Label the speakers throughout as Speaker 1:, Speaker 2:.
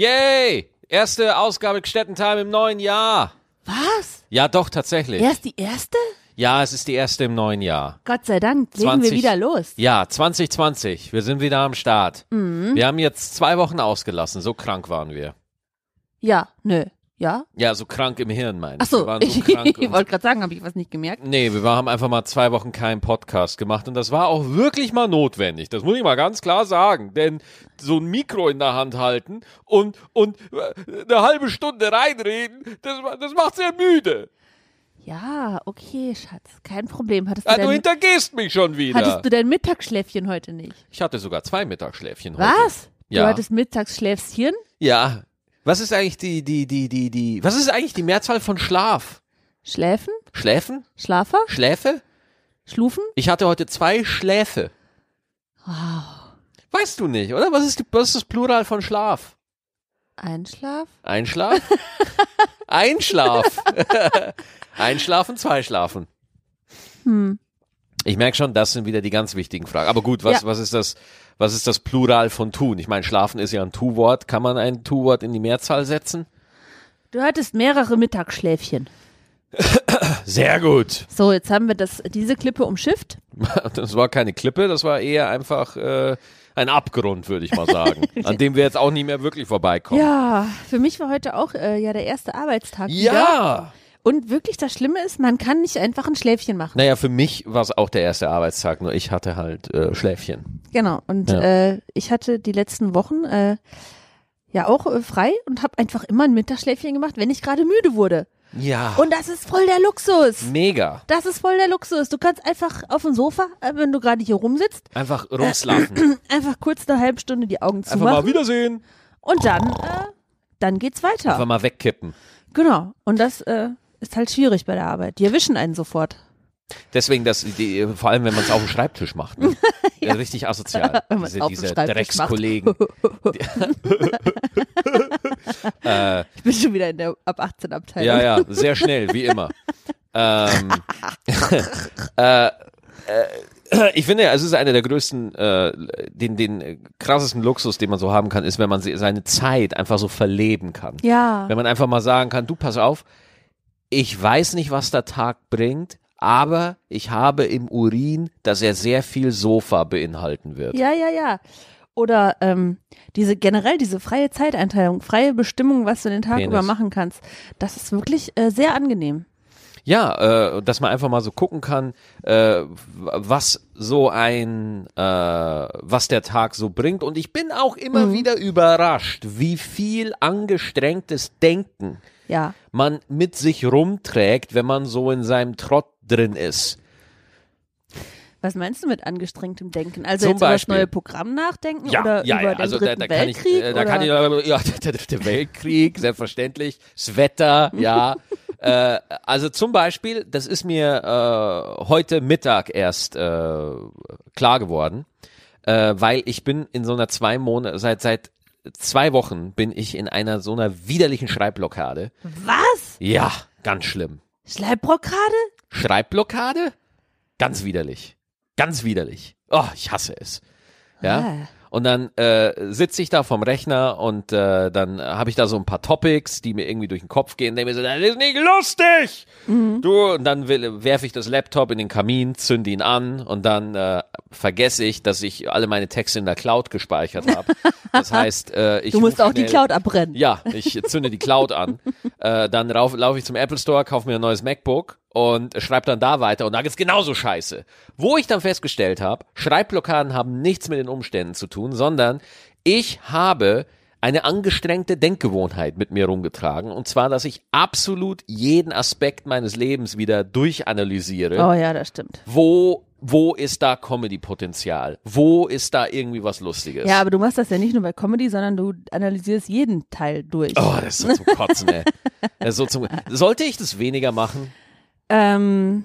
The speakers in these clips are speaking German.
Speaker 1: Yay! Erste Ausgabe Gstettentime im neuen Jahr.
Speaker 2: Was?
Speaker 1: Ja, doch, tatsächlich.
Speaker 2: Erst die erste?
Speaker 1: Ja, es ist die erste im neuen Jahr.
Speaker 2: Gott sei Dank, legen
Speaker 1: 20.
Speaker 2: wir wieder los.
Speaker 1: Ja, 2020. Wir sind wieder am Start.
Speaker 2: Mhm.
Speaker 1: Wir haben jetzt zwei Wochen ausgelassen. So krank waren wir.
Speaker 2: Ja, nö. Ja?
Speaker 1: Ja, so krank im Hirn, meine ich.
Speaker 2: Ach so,
Speaker 1: so
Speaker 2: ich,
Speaker 1: krank.
Speaker 2: ich wollte gerade sagen, habe ich was nicht gemerkt?
Speaker 1: Nee, wir haben einfach mal zwei Wochen keinen Podcast gemacht und das war auch wirklich mal notwendig. Das muss ich mal ganz klar sagen. Denn so ein Mikro in der Hand halten und, und äh, eine halbe Stunde reinreden, das, das macht sehr müde.
Speaker 2: Ja, okay, Schatz, kein Problem. Hattest du,
Speaker 1: Ah, du
Speaker 2: dein,
Speaker 1: hintergehst mich schon wieder.
Speaker 2: hattest du dein Mittagsschläfchen heute nicht?
Speaker 1: Ich hatte sogar zwei Mittagsschläfchen heute.
Speaker 2: Was?
Speaker 1: Ja.
Speaker 2: Du hattest Mittagsschläfchen?
Speaker 1: Ja. Was ist eigentlich die, die, die, die, die, was ist eigentlich die Mehrzahl von Schlaf?
Speaker 2: Schläfen?
Speaker 1: Schläfen?
Speaker 2: Schlafer?
Speaker 1: Schläfe?
Speaker 2: Schlufen?
Speaker 1: Ich hatte heute zwei Schläfe.
Speaker 2: Wow.
Speaker 1: Weißt du nicht, oder? Was ist, die, was ist das Plural von Schlaf?
Speaker 2: Einschlaf?
Speaker 1: Einschlaf? Einschlaf. Einschlafen, zwei schlafen.
Speaker 2: Hm.
Speaker 1: Ich merke schon, das sind wieder die ganz wichtigen Fragen. Aber gut, was,
Speaker 2: Ja.
Speaker 1: was ist das, was ist das Plural von tun? Ich meine, schlafen ist ja ein Tu-Wort. Kann man ein Tu-Wort in die Mehrzahl setzen?
Speaker 2: Du hattest mehrere Mittagsschläfchen.
Speaker 1: Sehr gut.
Speaker 2: So, jetzt haben wir das, diese Klippe umschifft.
Speaker 1: Das war keine Klippe, das war eher einfach äh, ein Abgrund, würde ich mal sagen, an dem wir jetzt auch nie mehr wirklich vorbeikommen.
Speaker 2: Ja, für mich war heute auch äh, ja der erste Arbeitstag. Wieder. Und wirklich das Schlimme ist, man kann nicht einfach ein Schläfchen machen.
Speaker 1: Naja, für mich war es auch der erste Arbeitstag, nur ich hatte halt äh, Schläfchen.
Speaker 2: Genau. Und
Speaker 1: Ja.
Speaker 2: äh, ich hatte die letzten Wochen äh, ja auch äh, frei und habe einfach immer ein Mittagsschläfchen gemacht, wenn ich gerade müde wurde.
Speaker 1: Ja.
Speaker 2: Und das ist voll der Luxus.
Speaker 1: Mega.
Speaker 2: Das ist voll der Luxus. Du kannst einfach auf dem Sofa, äh, wenn du gerade hier rumsitzt,
Speaker 1: Einfach rumslafen.
Speaker 2: einfach kurz eine halbe Stunde die Augen
Speaker 1: Einfach mal
Speaker 2: zumachen
Speaker 1: Wiedersehen.
Speaker 2: und dann, äh, dann geht's weiter.
Speaker 1: Einfach mal wegkippen.
Speaker 2: Genau. Und das äh, ist halt schwierig bei der Arbeit. Die erwischen einen sofort.
Speaker 1: Deswegen, das, die, vor allem, wenn man es auf dem Schreibtisch macht. Ne? ja. Richtig asozial.
Speaker 2: Wenn
Speaker 1: diese diese. Dreckskollegen. äh,
Speaker 2: Ich bin schon wieder in der ab 18 Abteilung.
Speaker 1: ja, ja, sehr schnell, wie immer. ähm, äh, äh, ich finde, es ist einer der größten, äh, den, den krassesten Luxus, den man so haben kann, ist, wenn man se- seine Zeit einfach so verleben kann.
Speaker 2: Ja.
Speaker 1: Wenn man einfach mal sagen kann, du pass auf, ich weiß nicht, was der Tag bringt, aber ich habe im Urin, dass er sehr viel Sofa beinhalten wird.
Speaker 2: Ja, ja, ja. Oder ähm, diese generell diese freie Zeiteinteilung, freie Bestimmung, was du den Tag
Speaker 1: Penis.
Speaker 2: über machen kannst, das ist wirklich äh, sehr angenehm.
Speaker 1: Ja, äh, dass man einfach mal so gucken kann, äh, was so ein, äh, was der Tag so bringt. Und ich bin auch immer
Speaker 2: Mhm.
Speaker 1: wieder überrascht, wie viel angestrengtes Denken
Speaker 2: Ja.
Speaker 1: man mit sich rumträgt, wenn man so in seinem Trott drin ist.
Speaker 2: Was meinst du mit angestrengtem Denken? Also
Speaker 1: Zum
Speaker 2: jetzt über das
Speaker 1: Beispiel.
Speaker 2: neue Programm nachdenken
Speaker 1: Ja,
Speaker 2: oder
Speaker 1: ja,
Speaker 2: über
Speaker 1: ja.
Speaker 2: den
Speaker 1: Also da,
Speaker 2: dritten
Speaker 1: da ich,
Speaker 2: Weltkrieg?
Speaker 1: äh, da kann ich, ja, der dritte Weltkrieg, selbstverständlich, das Wetter, ja. äh, also zum Beispiel, das ist mir äh, heute Mittag erst äh, klar geworden, äh, weil ich bin in so einer zwei Monate, seit seit zwei Wochen bin ich in einer so einer widerlichen Schreibblockade.
Speaker 2: Was?
Speaker 1: Ja, ganz schlimm.
Speaker 2: Schleibblockade?
Speaker 1: Schreibblockade? Ganz widerlich. Ganz widerlich. Oh, ich hasse es. Ja.
Speaker 2: Ah.
Speaker 1: Und dann äh, sitze ich da vom Rechner und äh, dann habe ich da so ein paar Topics, die mir irgendwie durch den Kopf gehen. Denke mir so, das ist nicht lustig. Du und dann werfe ich das Laptop in den Kamin, zünde ihn an und dann äh, vergesse ich, dass ich alle meine Texte in der Cloud gespeichert habe. Das heißt, äh, ich
Speaker 2: Du musst auch die
Speaker 1: schnell-
Speaker 2: Cloud abbrennen.
Speaker 1: ja, ich zünde die Cloud an. Äh, dann laufe lauf ich zum Apple Store, kaufe mir ein neues MacBook und schreibe dann da weiter und da geht's genauso scheiße. Wo ich dann festgestellt habe, Schreibblockaden haben nichts mit den Umständen zu tun, sondern ich habe eine angestrengte Denkgewohnheit mit mir rumgetragen und zwar, dass ich absolut jeden Aspekt meines Lebens wieder durchanalysiere.
Speaker 2: Oh ja, das stimmt.
Speaker 1: Wo wo ist da Comedy-Potenzial? Wo ist da irgendwie was Lustiges?
Speaker 2: Ja, aber du machst das ja nicht nur bei Comedy, sondern du analysierst jeden Teil durch.
Speaker 1: Oh, das ist so zum Kotzen, ey. So zum, sollte ich das weniger machen?
Speaker 2: Ähm,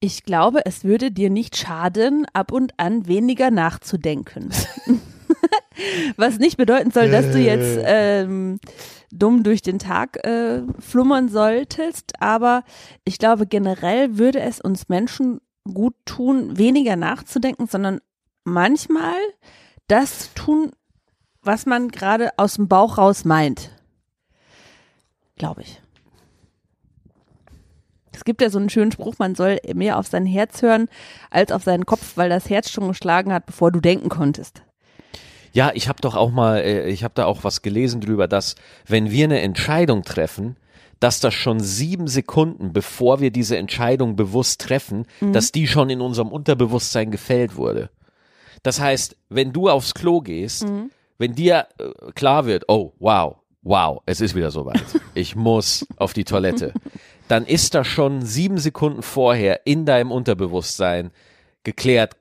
Speaker 2: ich glaube, es würde dir nicht schaden, ab und an weniger nachzudenken. Was nicht bedeuten soll, dass du jetzt ähm, dumm durch den Tag äh, flummern solltest, aber ich glaube, generell würde es uns Menschen gut tun, weniger nachzudenken, sondern manchmal das tun, was man gerade aus dem Bauch raus meint. Glaube ich. Es gibt ja so einen schönen Spruch, man soll mehr auf sein Herz hören als auf seinen Kopf, weil das Herz schon geschlagen hat, bevor du denken konntest.
Speaker 1: Ja, ich habe doch auch mal, äh, ich habe da auch was gelesen drüber, dass wenn wir eine Entscheidung treffen, dass das schon sieben Sekunden, bevor wir diese Entscheidung bewusst treffen, dass die schon in unserem Unterbewusstsein gefällt wurde. Das heißt, wenn du aufs Klo gehst, wenn dir äh, klar wird, oh, wow, wow, es ist wieder soweit, ich muss auf die Toilette, dann ist das schon sieben Sekunden vorher in deinem Unterbewusstsein geklärt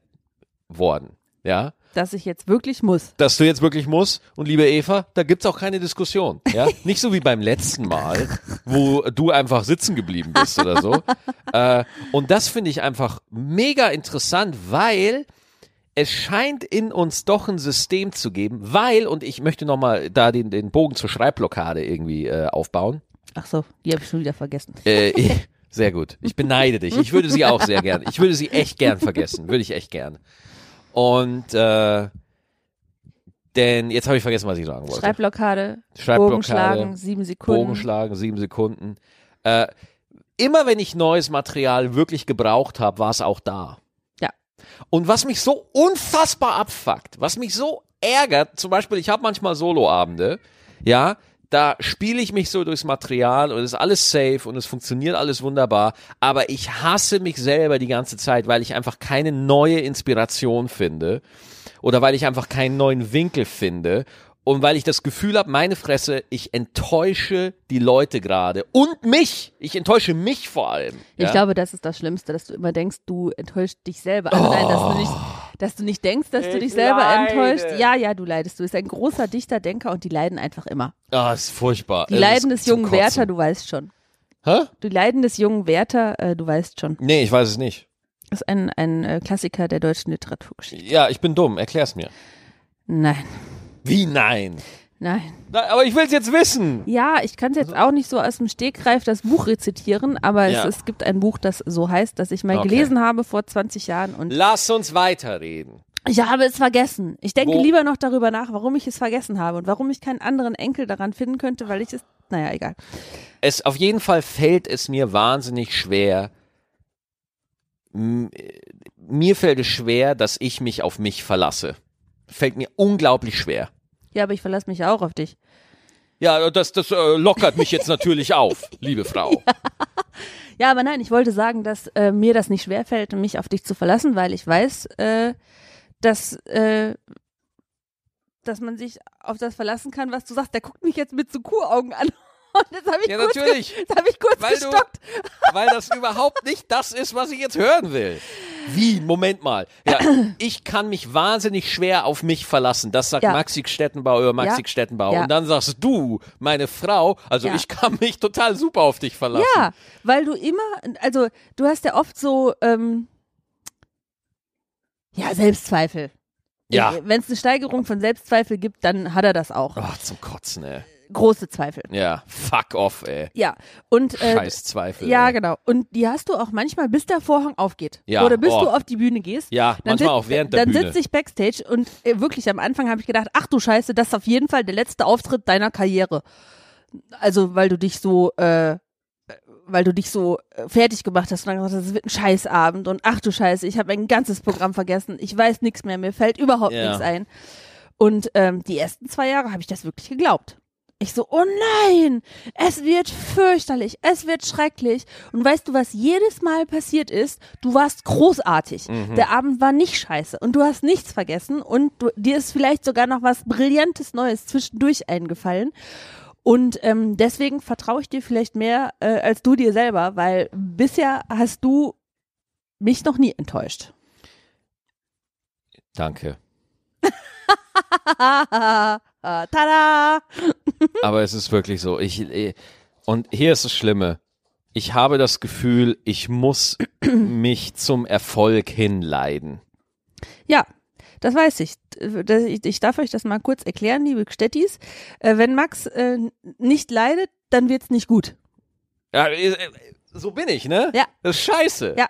Speaker 1: worden. Ja,
Speaker 2: Dass ich jetzt wirklich muss.
Speaker 1: dass du jetzt wirklich musst. Und liebe Eva, da gibt's auch keine Diskussion. Ja? Nicht so wie beim letzten Mal, wo du einfach sitzen geblieben bist oder so. Äh, und das finde ich einfach mega interessant, weil es scheint in uns doch ein System zu geben, weil, und ich möchte nochmal da den, den Bogen zur Schreibblockade irgendwie äh, aufbauen.
Speaker 2: Ach so, die habe ich schon wieder vergessen.
Speaker 1: Äh, sehr gut. Ich beneide dich. Ich würde sie auch sehr gern. Ich würde sie echt gern vergessen. Würde ich echt gern. Und äh, denn jetzt habe ich vergessen, was ich sagen wollte.
Speaker 2: Schreibblockade,
Speaker 1: Schreibblockade,
Speaker 2: Bogen schlagen, sieben Sekunden.
Speaker 1: Bogen schlagen, sieben Sekunden. Äh, immer wenn ich neues Material wirklich gebraucht habe, war es auch da. Und was mich so unfassbar abfuckt, was mich so ärgert, zum Beispiel, ich habe manchmal Soloabende, ja, da spiele ich mich so durchs Material und es ist alles safe und es funktioniert alles wunderbar, aber ich hasse mich selber die ganze Zeit, weil ich einfach keine neue Inspiration finde oder weil ich einfach keinen neuen Winkel finde und weil ich das Gefühl habe, meine Fresse, ich enttäusche die Leute gerade und mich. Ich enttäusche mich vor allem.
Speaker 2: Ich
Speaker 1: ja?
Speaker 2: glaube, das ist das Schlimmste, dass du immer denkst, du enttäuscht dich selber. Also nein, dass du nicht, dass du nicht denkst, dass du
Speaker 1: Ich
Speaker 2: dich selber
Speaker 1: leide.
Speaker 2: enttäuscht. Ja, ja, du leidest. Du bist ein großer Dichter, Denker und die leiden einfach immer.
Speaker 1: Ah, ist furchtbar.
Speaker 2: Die
Speaker 1: Es
Speaker 2: Leiden des jungen
Speaker 1: Kotzen.
Speaker 2: Werther, du weißt schon.
Speaker 1: Hä?
Speaker 2: Die Leiden des jungen Werther, äh, du weißt schon.
Speaker 1: Nee, ich weiß es nicht.
Speaker 2: Das ist ein, ein äh, Klassiker der deutschen Literaturgeschichte.
Speaker 1: Ja, ich bin dumm. Erklär's mir.
Speaker 2: Nein,
Speaker 1: Wie nein?
Speaker 2: nein.
Speaker 1: Na, aber ich will's jetzt wissen.
Speaker 2: Ja, ich kann jetzt auch nicht so aus dem Stegreif das Buch rezitieren, aber
Speaker 1: Ja.
Speaker 2: es, es gibt ein Buch, das so heißt, das ich mal
Speaker 1: Okay.
Speaker 2: gelesen habe vor 20 Jahren und
Speaker 1: Lass uns weiterreden.
Speaker 2: ich habe es vergessen. Ich denke
Speaker 1: Wo-
Speaker 2: lieber noch darüber nach, warum ich es vergessen habe und warum ich keinen anderen Enkel daran finden könnte, weil ich es, naja, egal.
Speaker 1: Es auf jeden Fall fällt es mir wahnsinnig schwer. Mir fällt es schwer, dass ich mich auf mich verlasse. Fällt mir unglaublich schwer.
Speaker 2: Ja, aber ich verlasse mich auch auf dich.
Speaker 1: Ja, das, das äh, lockert mich jetzt natürlich auf, liebe Frau.
Speaker 2: Ja, aber nein, ich wollte sagen, dass äh, mir das nicht schwerfällt, mich auf dich zu verlassen, weil ich weiß, äh, dass, äh, dass man sich auf das verlassen kann, was du sagst. Der guckt mich jetzt mit so Kuhaugen an. Und das habe ich,
Speaker 1: Ja,
Speaker 2: kurz
Speaker 1: natürlich.
Speaker 2: das hab ich kurz
Speaker 1: Weil du-
Speaker 2: gestockt.
Speaker 1: Weil das überhaupt nicht das ist, was ich jetzt hören will. Wie? Moment mal. Ja, ich kann mich wahnsinnig schwer auf mich verlassen. Das sagt
Speaker 2: Ja.
Speaker 1: Maxi Stettenbauer über Maxi
Speaker 2: Ja.
Speaker 1: Stettenbauer.
Speaker 2: Ja.
Speaker 1: Und dann sagst du, meine Frau, also ich kann mich total super auf dich verlassen.
Speaker 2: Ja, weil du immer, also du hast ja oft so, ähm, ja, Selbstzweifel.
Speaker 1: Ja.
Speaker 2: Wenn es eine Steigerung von Selbstzweifel gibt, dann hat er das auch.
Speaker 1: Ach, zum Kotzen, ey.
Speaker 2: Große Zweifel.
Speaker 1: Ja, fuck off, ey.
Speaker 2: Ja. Und äh,
Speaker 1: Scheiß Zweifel.
Speaker 2: ja,
Speaker 1: ey.
Speaker 2: genau. Und die hast du auch manchmal, bis der Vorhang aufgeht.
Speaker 1: Ja,
Speaker 2: Oder bis
Speaker 1: oh.
Speaker 2: du auf die Bühne gehst.
Speaker 1: Ja,
Speaker 2: Dann
Speaker 1: manchmal auch während der
Speaker 2: Dann
Speaker 1: Bühne.
Speaker 2: sitze ich Backstage und äh, wirklich am Anfang habe ich gedacht, ach du Scheiße, das ist auf jeden Fall der letzte Auftritt deiner Karriere. Also, weil du dich so, äh, weil du dich so äh, fertig gemacht hast und dann gesagt hast, es wird ein Scheißabend und ach du Scheiße, ich habe mein ganzes Programm vergessen, ich weiß nichts mehr, mir fällt überhaupt
Speaker 1: Ja.
Speaker 2: nichts ein. Und ähm, die ersten zwei Jahre habe ich das wirklich geglaubt. Ich so, oh nein, es wird fürchterlich, es wird schrecklich. Und weißt du, was jedes Mal passiert ist? Du warst großartig.
Speaker 1: Mhm.
Speaker 2: Der Abend war nicht scheiße und du hast nichts vergessen und du, dir ist vielleicht sogar noch was Brillantes Neues zwischendurch eingefallen. Und ähm, deswegen vertraue ich dir vielleicht mehr äh, als du dir selber, weil bisher hast du mich noch nie enttäuscht.
Speaker 1: Danke.
Speaker 2: Tada!
Speaker 1: Aber es ist wirklich so. Ich, äh, und hier ist das Schlimme. Ich habe das Gefühl, ich muss mich zum Erfolg hinleiden.
Speaker 2: Ja, das weiß ich. Ich darf euch das mal kurz erklären, liebe Stettis. Äh, Wenn Max äh, nicht leidet, dann wird's nicht gut.
Speaker 1: Ja, so bin ich, ne?
Speaker 2: Ja.
Speaker 1: Das ist scheiße.
Speaker 2: Ja.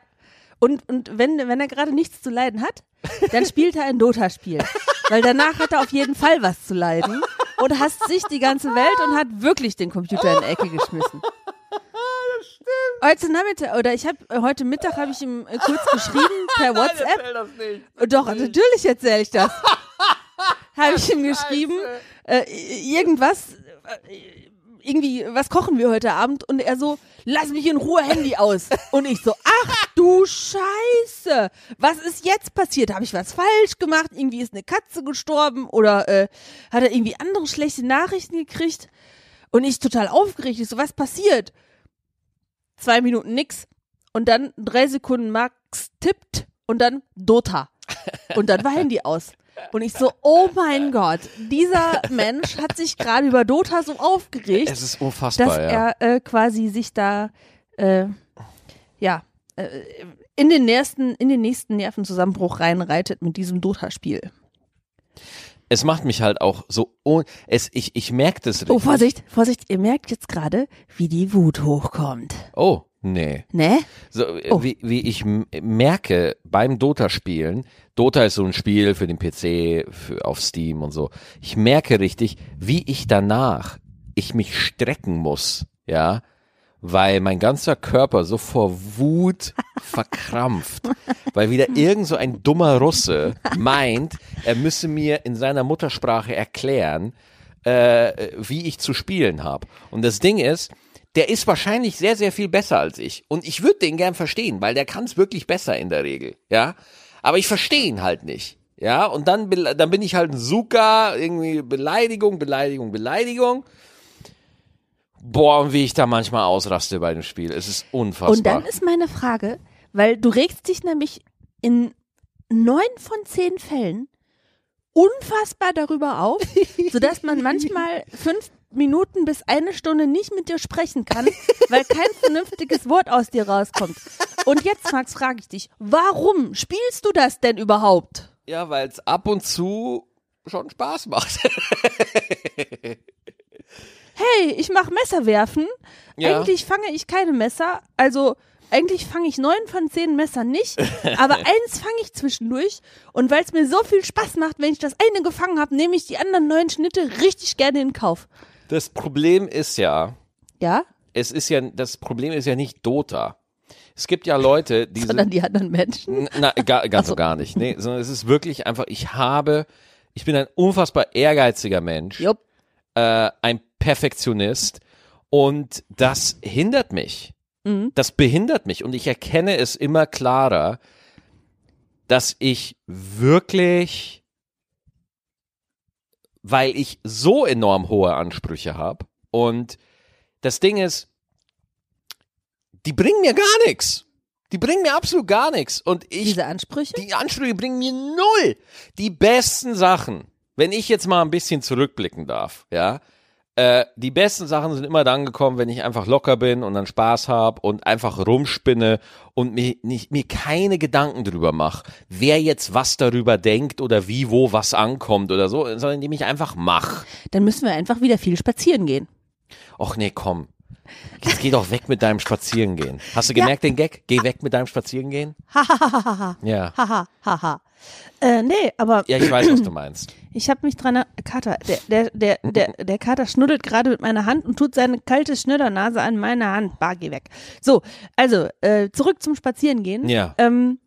Speaker 2: Und, und wenn, wenn er gerade nichts zu leiden hat, dann spielt er ein Dota-Spiel. weil danach hat er auf jeden Fall was zu leiden und hasst sich die ganze Welt und hat wirklich den Computer in die Ecke geschmissen. Heute Nachmittag oder ich habe heute Mittag habe ich ihm äh, kurz geschrieben per WhatsApp.
Speaker 1: Erzähl das nicht.
Speaker 2: Doch, natürlich erzähle ich das. habe ich ihm geschrieben, äh, irgendwas, äh, irgendwie, was kochen wir heute Abend? Und er so, lass mich in Ruhe, Handy aus. Und ich so, ach du Scheiße, was ist jetzt passiert? Habe ich was falsch gemacht? Irgendwie ist eine Katze gestorben oder äh, hat er irgendwie andere schlechte Nachrichten gekriegt? Und ich total aufgeregt, ich so, was passiert? Zwei Minuten nix. Und dann drei Sekunden Max tippt und dann Dota. Und dann war Handy aus. Und ich so, oh mein Gott, dieser Mensch hat sich gerade über Dota so aufgeregt,
Speaker 1: Es ist unfassbar,
Speaker 2: dass
Speaker 1: ja.
Speaker 2: er äh, quasi sich da, äh, ja, äh, in den nächsten, in den nächsten Nervenzusammenbruch reinreitet mit diesem Dota-Spiel.
Speaker 1: Es macht mich halt auch so, un es, ich, ich merke das richtig.
Speaker 2: Oh, Vorsicht, Vorsicht, ihr merkt jetzt gerade, wie die Wut hochkommt.
Speaker 1: Oh, nee.
Speaker 2: Ne?
Speaker 1: So, äh,
Speaker 2: Oh.
Speaker 1: wie, wie ich merke beim Dota-Spielen, Dota ist so ein Spiel für den PC, für, auf Steam und so. Ich merke richtig, wie ich danach, ich mich strecken muss, ja, weil mein ganzer Körper so vor Wut verkrampft, weil wieder irgend so ein dummer Russe meint, er müsse mir in seiner Muttersprache erklären, äh, wie ich zu spielen habe. Und das Ding ist, der ist wahrscheinlich sehr, sehr viel besser als ich. Und ich würde den gern verstehen, weil der kann es wirklich besser in der Regel, ja. Aber ich verstehe ihn halt nicht. Ja, und dann, dann bin ich halt ein Suka, irgendwie Beleidigung, Beleidigung, Beleidigung. Boah, und wie ich da manchmal ausraste bei dem Spiel. Es ist unfassbar.
Speaker 2: Und dann ist meine Frage, weil du regst dich nämlich in neun von zehn Fällen unfassbar darüber auf, sodass man manchmal fünf Minuten bis eine Stunde nicht mit dir sprechen kann, weil kein vernünftiges Wort aus dir rauskommt. Und jetzt, Max, frage ich dich, warum spielst du das denn überhaupt?
Speaker 1: ja, weil es ab und zu schon Spaß macht.
Speaker 2: Hey, ich mache Messer werfen.
Speaker 1: Ja.
Speaker 2: Eigentlich fange ich keine Messer. Also eigentlich fange ich neun von zehn Messern nicht, aber eins fange ich zwischendurch. Und weil es mir so viel Spaß macht, wenn ich das eine gefangen habe, nehme ich die anderen neun Schnitte richtig gerne in Kauf.
Speaker 1: Das Problem ist ja,
Speaker 2: Ja?
Speaker 1: es ist ja, das Problem ist ja nicht Dota. Es gibt ja Leute, die
Speaker 2: Sondern
Speaker 1: sind,
Speaker 2: die anderen Menschen.
Speaker 1: Na, gar, ganz so gar nicht. Nee, sondern es ist wirklich einfach, ich habe, ich bin ein unfassbar ehrgeiziger Mensch,
Speaker 2: Jupp.
Speaker 1: äh, ein Perfektionist und das hindert mich.
Speaker 2: Mhm.
Speaker 1: Das behindert mich und ich erkenne es immer klarer, dass ich wirklich, weil ich so enorm hohe Ansprüche habe und das Ding ist, die bringen mir gar nichts. Die bringen mir absolut gar nichts und ich
Speaker 2: Diese Ansprüche?
Speaker 1: die Ansprüche bringen mir null. Die besten Sachen, wenn ich jetzt mal ein bisschen zurückblicken darf, ja, äh, die besten Sachen sind immer dann gekommen, wenn ich einfach locker bin und dann Spaß habe und einfach rumspinne und mir, nicht, mir keine Gedanken drüber mache, wer jetzt was darüber denkt oder wie, wo was ankommt oder so, sondern indem ich einfach mach.
Speaker 2: Dann müssen wir einfach wieder viel spazieren gehen.
Speaker 1: Och nee, komm. Jetzt geh doch weg mit deinem Spazierengehen. Hast du gemerkt den Gag? Geh weg mit deinem Spazierengehen? Ja.
Speaker 2: Haha, haha. Äh, nee, aber
Speaker 1: Ja, ich weiß, was du meinst.
Speaker 2: ich habe mich dran, er- Kater, der, der, der, der, der Kater schnuddelt gerade mit meiner Hand und tut seine kalte Schnitternase an meine Hand. Bah, geh weg. So, also, äh, zurück zum Spazierengehen.
Speaker 1: Ja.
Speaker 2: Ähm,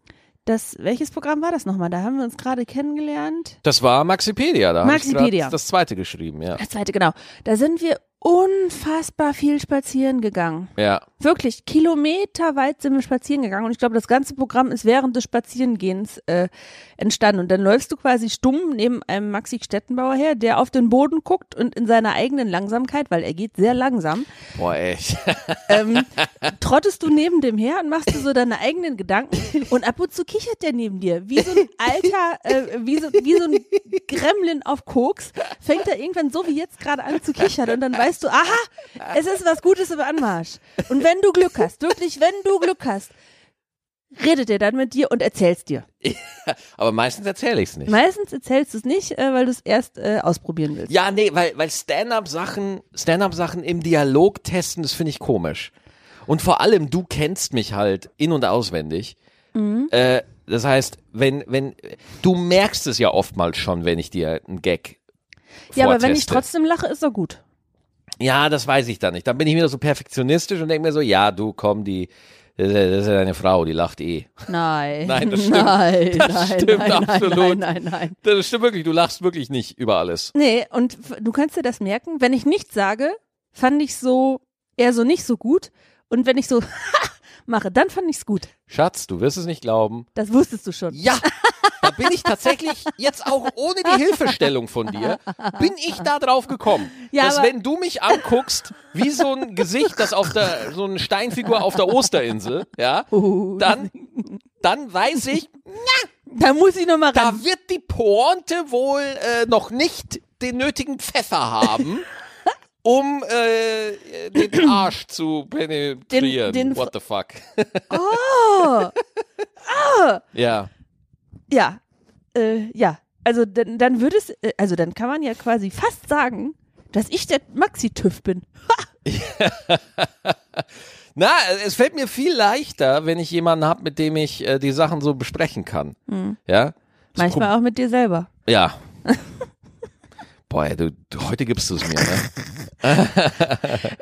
Speaker 2: das, welches Programm war das nochmal? Da haben wir uns gerade kennengelernt.
Speaker 1: Das war Maxipedia, da
Speaker 2: Maxipedia.
Speaker 1: das zweite geschrieben, ja.
Speaker 2: Das zweite, genau. Da sind wir unfassbar viel spazieren gegangen.
Speaker 1: Ja,
Speaker 2: Wirklich, kilometerweit sind wir spazieren gegangen und ich glaube, das ganze Programm ist während des Spazierengehens äh, entstanden. Und dann läufst du quasi stumm neben einem Maxi Stettenbauer her, der auf den Boden guckt und in seiner eigenen Langsamkeit, weil er geht sehr langsam,
Speaker 1: boah, echt.
Speaker 2: ähm, trottest du neben dem her und machst du so deine eigenen Gedanken und ab und zu kichert der neben dir, wie so ein alter, äh, wie, so, wie so ein Gremlin auf Koks, fängt er irgendwann so wie jetzt gerade an zu kichern und dann weißt du, aha, es ist was Gutes im Anmarsch. Und wenn du Glück hast, wirklich, wenn du Glück hast, redet er dann mit dir und erzählst dir.
Speaker 1: Aber meistens erzähle ich es nicht.
Speaker 2: Meistens erzählst du es nicht, äh, weil du es erst äh, ausprobieren willst.
Speaker 1: Ja, nee, weil, weil Stand-up-Sachen, Stand-up-Sachen im Dialog testen, das finde ich komisch. Und vor allem, du kennst mich halt in- und auswendig.
Speaker 2: Mhm.
Speaker 1: Äh, Das heißt, wenn, wenn, du merkst es ja oftmals schon, wenn ich dir einen Gag
Speaker 2: Ja, aber wenn ich trotzdem lache, ist er gut.
Speaker 1: Ja, das weiß ich dann nicht. Dann bin ich wieder so perfektionistisch und denke mir so, ja, du komm, die, das ist ja- deine Frau, die lacht eh.
Speaker 2: Nein.
Speaker 1: Nein, das stimmt.
Speaker 2: Nein,
Speaker 1: Das
Speaker 2: nein,
Speaker 1: stimmt
Speaker 2: nein,
Speaker 1: absolut.
Speaker 2: Nein, nein, nein, nein.
Speaker 1: Das stimmt wirklich, du lachst wirklich nicht über alles.
Speaker 2: Nee, und du kannst dir das merken, wenn ich nichts sage, fand ich so eher so nicht so gut. Und wenn ich so mache, dann fand ich's gut.
Speaker 1: Schatz, du wirst es nicht glauben.
Speaker 2: Das wusstest du schon.
Speaker 1: Ja, bin ich tatsächlich jetzt auch ohne die Hilfestellung von dir, bin ich da drauf gekommen,
Speaker 2: Ja,
Speaker 1: dass wenn du mich anguckst, wie so ein Gesicht, das auf der, so eine Steinfigur auf der Osterinsel, ja,
Speaker 2: Uh,
Speaker 1: dann, dann weiß ich,
Speaker 2: da muss ich noch mal
Speaker 1: da
Speaker 2: ran.
Speaker 1: wird die Pointe wohl äh, noch nicht den nötigen Pfeffer haben, um äh, den Arsch zu penetrieren.
Speaker 2: Den- den-
Speaker 1: What the fuck?
Speaker 2: Oh,
Speaker 1: Ja.
Speaker 2: ja, äh, ja. Also dann, dann würde es, äh, also dann kann man ja quasi fast sagen, dass ich der Maxi-TÜV bin.
Speaker 1: Na, es fällt mir viel leichter, wenn ich jemanden habe, mit dem ich äh, die Sachen so besprechen kann. Ja? Das
Speaker 2: Manchmal auch mit dir selber.
Speaker 1: Pro- Ja. Boah, du, heute gibst du es mir, ne?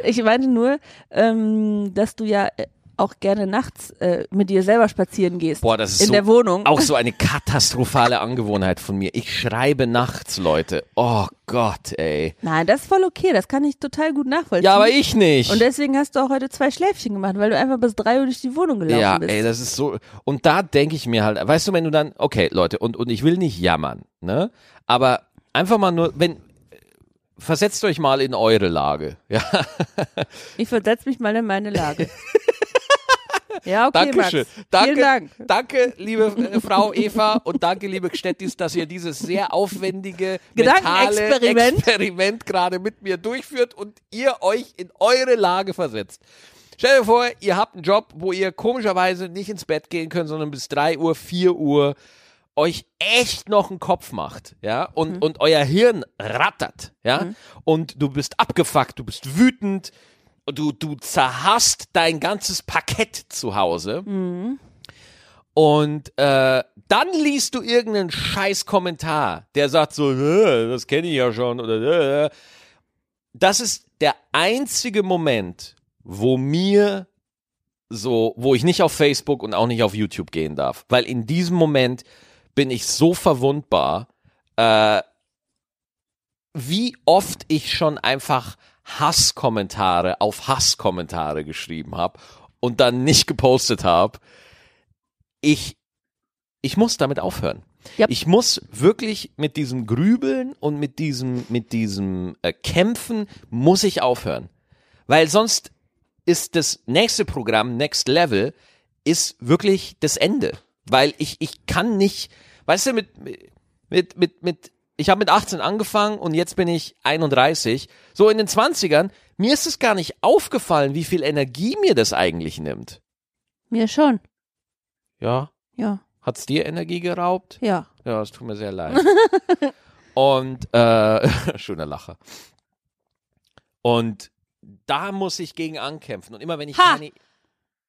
Speaker 2: Ich meinte nur, ähm, dass du ja äh, auch gerne nachts äh, mit dir selber spazieren gehst.
Speaker 1: Boah, das ist
Speaker 2: in
Speaker 1: so,
Speaker 2: der Wohnung.
Speaker 1: auch so eine katastrophale Angewohnheit von mir. Ich schreibe nachts, Leute. Oh Gott, ey.
Speaker 2: Nein, das ist voll okay. Das kann ich total gut nachvollziehen.
Speaker 1: Ja, aber ich nicht.
Speaker 2: Und deswegen hast du auch heute zwei Schläfchen gemacht, weil du einfach bis drei Uhr durch die Wohnung gelaufen
Speaker 1: ja,
Speaker 2: bist.
Speaker 1: ey, das ist so. Und da denke ich mir halt, weißt du, wenn du dann, okay, Leute, und, und ich will nicht jammern, ne? Aber einfach mal nur, wenn, versetzt euch mal in eure Lage, ja?
Speaker 2: Ich versetze mich mal in meine Lage. ja, okay,
Speaker 1: Dankeschön.
Speaker 2: Max.
Speaker 1: Danke,
Speaker 2: Vielen Dank.
Speaker 1: danke, liebe äh, Frau Eva und danke, liebe Gstettis, dass ihr dieses sehr aufwendige mentale
Speaker 2: Gedankenexperiment.
Speaker 1: Experiment gerade mit mir durchführt und ihr euch in eure Lage versetzt. Stell dir vor, ihr habt einen Job, wo ihr komischerweise nicht ins Bett gehen könnt, sondern bis 3 Uhr, 4 Uhr euch echt noch einen Kopf macht, ja, und, und euer Hirn rattert, ja, und du bist abgefuckt, du bist wütend, du, du zerhasst dein ganzes Parkett zu Hause. Und äh, dann liest du irgendeinen scheiß Kommentar, der sagt so, "Äh, das kenne ich ja schon, oder das ist der einzige Moment, wo mir so, wo ich nicht auf Facebook und auch nicht auf YouTube gehen darf. Weil in diesem Moment bin ich so verwundbar, äh, wie oft ich schon einfach Hasskommentare auf Hasskommentare geschrieben habe und dann nicht gepostet habe. Ich, ich muss damit aufhören.
Speaker 2: Yep.
Speaker 1: Ich muss wirklich mit diesem Grübeln und mit diesem, mit diesem äh, Kämpfen muss ich aufhören. Weil sonst ist das nächste Programm, Next Level, ist wirklich das Ende. Weil ich, ich kann nicht, weißt du, mit, mit, mit, mit, ich habe mit 18 angefangen und jetzt bin ich 31. So in den 20ern, mir ist es gar nicht aufgefallen, wie viel Energie mir das eigentlich nimmt.
Speaker 2: Mir schon.
Speaker 1: Ja,
Speaker 2: Ja,
Speaker 1: hat's dir Energie geraubt?
Speaker 2: ja.
Speaker 1: Ja, es tut mir sehr leid. und äh, schöner Lacher. Und da muss ich gegen ankämpfen. Und immer wenn ich
Speaker 2: Ha!
Speaker 1: keine.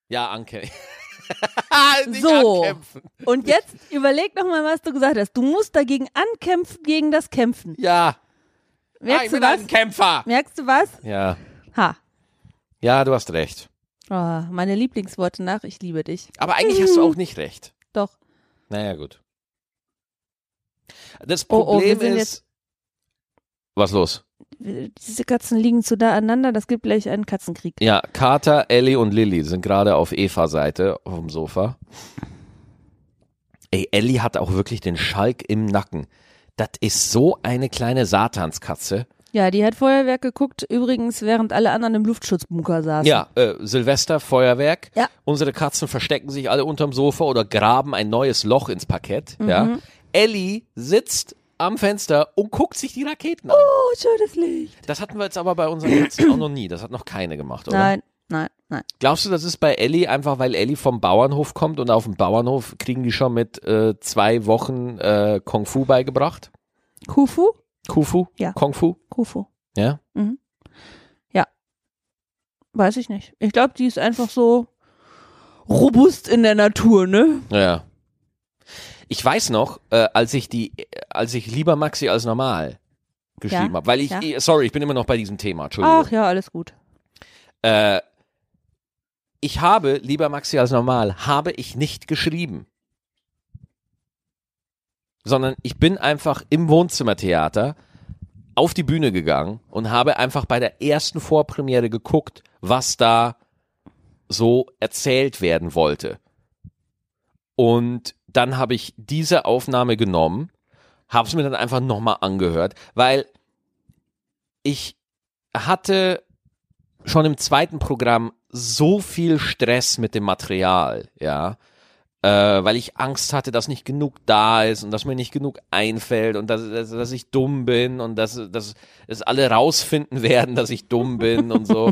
Speaker 1: Ja, ankämpfen.
Speaker 2: So.
Speaker 1: ankämpfen.
Speaker 2: Und jetzt überleg noch mal, was du gesagt hast. Du musst dagegen ankämpfen, gegen das Kämpfen.
Speaker 1: Ja. Ah,
Speaker 2: Merkst du
Speaker 1: bin ein
Speaker 2: was?
Speaker 1: Kämpfer.
Speaker 2: Merkst du was?
Speaker 1: Ja.
Speaker 2: Ha.
Speaker 1: Ja, du hast recht.
Speaker 2: Oh, meine Lieblingsworte nach, ich liebe dich.
Speaker 1: Aber eigentlich hast du auch nicht recht.
Speaker 2: Doch.
Speaker 1: Naja, gut. Das
Speaker 2: Oh, oh, wir
Speaker 1: Problem
Speaker 2: sind
Speaker 1: ist. Was los?
Speaker 2: Diese Katzen liegen zu da aneinander, das gibt gleich einen Katzenkrieg.
Speaker 1: Ja, Carter, Ellie und Lilly sind gerade auf Eva-Seite auf dem Sofa. Ey, Ellie hat auch wirklich den Schalk im Nacken. Das ist so eine kleine Satanskatze.
Speaker 2: Ja, die hat Feuerwerk geguckt, übrigens, während alle anderen im Luftschutzbunker saßen.
Speaker 1: Ja, äh, Silvester, Feuerwerk.
Speaker 2: Ja.
Speaker 1: Unsere Katzen verstecken sich alle unterm Sofa oder graben ein neues Loch ins Parkett.
Speaker 2: Mhm.
Speaker 1: Ja. Ellie sitzt am Fenster und guckt sich die Raketen an.
Speaker 2: Oh, schönes Licht.
Speaker 1: Das hatten wir jetzt aber bei unseren Katzen auch noch nie. Das hat noch keine gemacht, oder?
Speaker 2: Nein, nein, nein.
Speaker 1: Glaubst du, das ist bei Ellie einfach, weil Ellie vom Bauernhof kommt und auf dem Bauernhof kriegen die schon mit äh, zwei Wochen äh, Kung Fu beigebracht?
Speaker 2: Kufu?
Speaker 1: Kufu?
Speaker 2: Ja.
Speaker 1: Kung Fu?
Speaker 2: Kufu.
Speaker 1: Ja?
Speaker 2: Weiß ich nicht. Ich glaube, die ist einfach so robust in der Natur, ne?
Speaker 1: Ja. Ich weiß noch, äh, als ich die, als ich lieber Maxi als normal geschrieben
Speaker 2: Ja,
Speaker 1: habe, weil ich,
Speaker 2: ja.
Speaker 1: sorry, ich bin immer noch bei diesem Thema, Entschuldigung.
Speaker 2: Ach ja, alles gut.
Speaker 1: Äh, ich habe, lieber Maxi als normal, habe ich nicht geschrieben. Sondern ich bin einfach im Wohnzimmertheater auf die Bühne gegangen und habe einfach bei der ersten Vorpremiere geguckt, was da so erzählt werden wollte. Und dann habe ich diese Aufnahme genommen, habe es mir dann einfach nochmal angehört, weil ich hatte schon im zweiten Programm so viel Stress mit dem Material, ja, äh, weil ich Angst hatte, dass nicht genug da ist und dass mir nicht genug einfällt und dass, dass, dass ich dumm bin und dass, dass es alle rausfinden werden, dass ich dumm bin und so.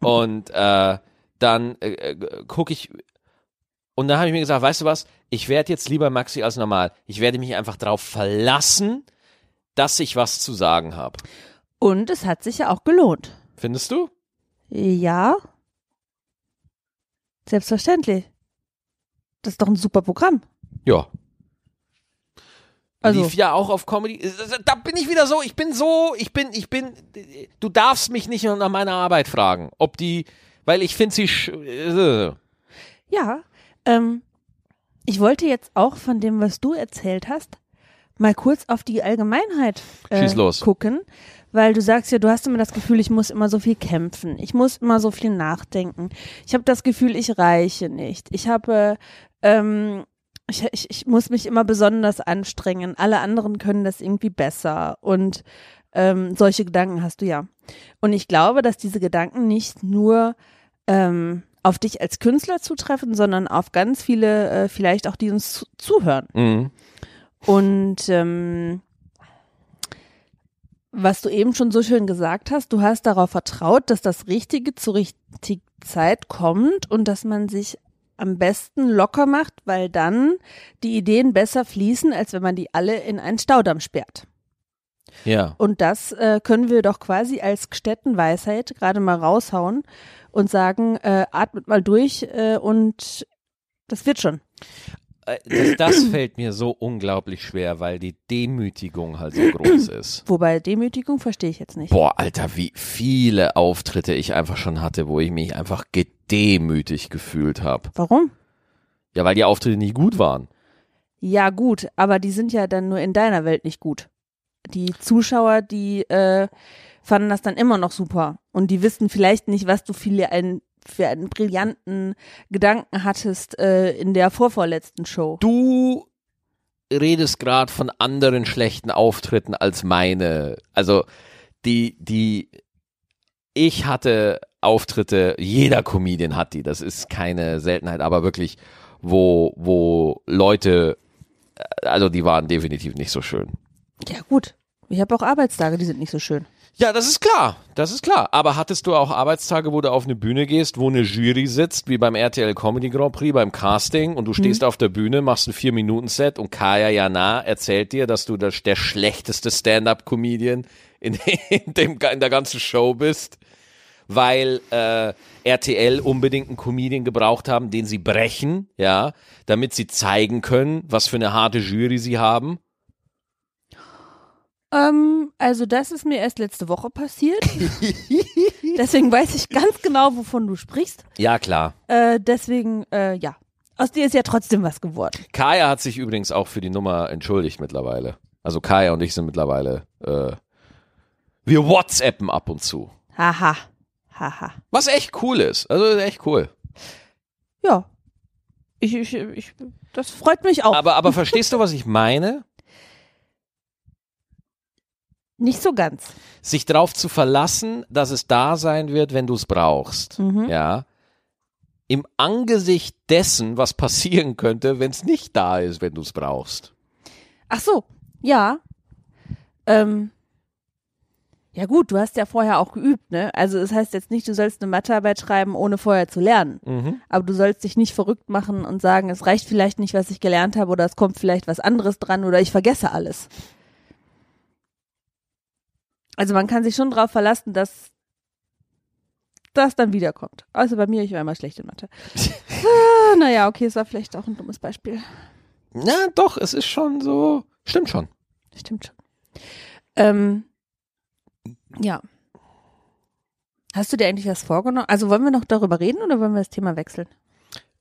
Speaker 1: Und äh, dann äh, äh, gucke ich und dann habe ich mir gesagt, weißt du was, ich werde jetzt lieber Maxi als normal. Ich werde mich einfach darauf verlassen, dass ich was zu sagen habe.
Speaker 2: Und es hat sich ja auch gelohnt.
Speaker 1: Findest du?
Speaker 2: Ja. Selbstverständlich. Das ist doch ein super Programm.
Speaker 1: Ja.
Speaker 2: Also-
Speaker 1: Lief ja auch auf Comedy. Da bin ich wieder so, ich bin so, ich bin, ich bin, du darfst mich nicht nach meiner Arbeit fragen, ob die, weil ich finde sie, sch- äh,
Speaker 2: Ja. Ähm, ich wollte jetzt auch von dem, was du erzählt hast, mal kurz auf die Allgemeinheit äh, gucken. Weil du sagst ja, du hast immer das Gefühl, ich muss immer so viel kämpfen. Ich muss immer so viel nachdenken. Ich habe das Gefühl, ich reiche nicht. Ich habe, ähm, ich, ich, ich muss mich immer besonders anstrengen. Alle anderen können das irgendwie besser. Und ähm, solche Gedanken hast du ja. Und ich glaube, dass diese Gedanken nicht nur ähm, auf dich als Künstler zutreffen, sondern auf ganz viele, äh, vielleicht auch die uns zu zuhören.
Speaker 1: mhm.
Speaker 2: Und ähm, was du eben schon so schön gesagt hast, du hast darauf vertraut, dass das Richtige zur richtigen Zeit kommt und dass man sich am besten locker macht, weil dann die Ideen besser fließen, als wenn man die alle in einen Staudamm sperrt.
Speaker 1: Ja.
Speaker 2: Und das äh, können wir doch quasi als Gstettenweisheit gerade mal raushauen und sagen, äh, atmet mal durch äh, und das wird schon.
Speaker 1: Äh, Das, das fällt mir so unglaublich schwer, weil die Demütigung halt so groß ist.
Speaker 2: Wobei Demütigung verstehe ich jetzt nicht.
Speaker 1: Boah, Alter, wie viele Auftritte ich einfach schon hatte, wo ich mich einfach gedemütigt gefühlt habe.
Speaker 2: Warum?
Speaker 1: Ja, weil die Auftritte nicht gut waren.
Speaker 2: Ja, gut, aber die sind ja dann nur in deiner Welt nicht gut. Die Zuschauer, die äh, fanden das dann immer noch super. Und die wissen vielleicht nicht, was du für einen, für einen brillanten Gedanken hattest äh, in der vorvorletzten Show.
Speaker 1: Du redest gerade von anderen schlechten Auftritten als meine. Also die, die, ich hatte Auftritte, jeder Comedian hat die, das ist keine Seltenheit, aber wirklich, wo, wo Leute, also die waren definitiv nicht so schön.
Speaker 2: Ja, gut. Ich habe auch Arbeitstage, die sind nicht so schön.
Speaker 1: Ja, das ist klar, das ist klar. Aber hattest du auch Arbeitstage, wo du auf eine Bühne gehst, wo eine Jury sitzt, wie beim RTL Comedy Grand Prix, beim Casting, und du stehst auf der Bühne, machst ein Vier-Minuten-Set und Kaya Jana erzählt dir, dass du das, der schlechteste Stand-Up-Comedian in, in, dem, in der ganzen Show bist, weil äh, RTL unbedingt einen Comedian gebraucht haben, den sie brechen, ja, damit sie zeigen können, was für eine harte Jury sie haben.
Speaker 2: Ähm, also das ist mir erst letzte Woche passiert. deswegen weiß ich ganz genau, wovon du sprichst.
Speaker 1: Ja, klar.
Speaker 2: Äh, deswegen, äh, ja. Aus dir ist ja trotzdem was geworden.
Speaker 1: Kaya hat sich übrigens auch für die Nummer entschuldigt mittlerweile. Also Kaya und ich sind mittlerweile, äh, wir WhatsAppen ab und zu.
Speaker 2: Haha. Haha.
Speaker 1: Was echt cool ist. Also echt cool.
Speaker 2: Ja. Ich, ich, ich, das freut mich auch.
Speaker 1: Aber, aber verstehst du, was ich meine?
Speaker 2: Nicht so ganz.
Speaker 1: Sich darauf zu verlassen, dass es da sein wird, wenn du es brauchst.
Speaker 2: Mhm.
Speaker 1: Ja. Im Angesicht dessen, was passieren könnte, wenn es nicht da ist, wenn du es brauchst.
Speaker 2: Ach so. Ja. Ähm. Ja gut, du hast ja vorher auch geübt, ne? Also es heißt jetzt nicht, du sollst eine Mathearbeit schreiben, ohne vorher zu lernen.
Speaker 1: Mhm.
Speaker 2: Aber du sollst dich nicht verrückt machen und sagen, es reicht vielleicht nicht, was ich gelernt habe, oder es kommt vielleicht was anderes dran, oder ich vergesse alles. Also man kann sich schon darauf verlassen, dass das dann wiederkommt. Außer bei mir, ich war immer schlecht in Mathe. ah, naja, okay, es war vielleicht auch ein dummes Beispiel.
Speaker 1: Na, doch, es ist schon so. Stimmt schon.
Speaker 2: Stimmt schon. Ähm, ja. Hast du dir eigentlich was vorgenommen? Also wollen wir noch darüber reden oder wollen wir das Thema wechseln?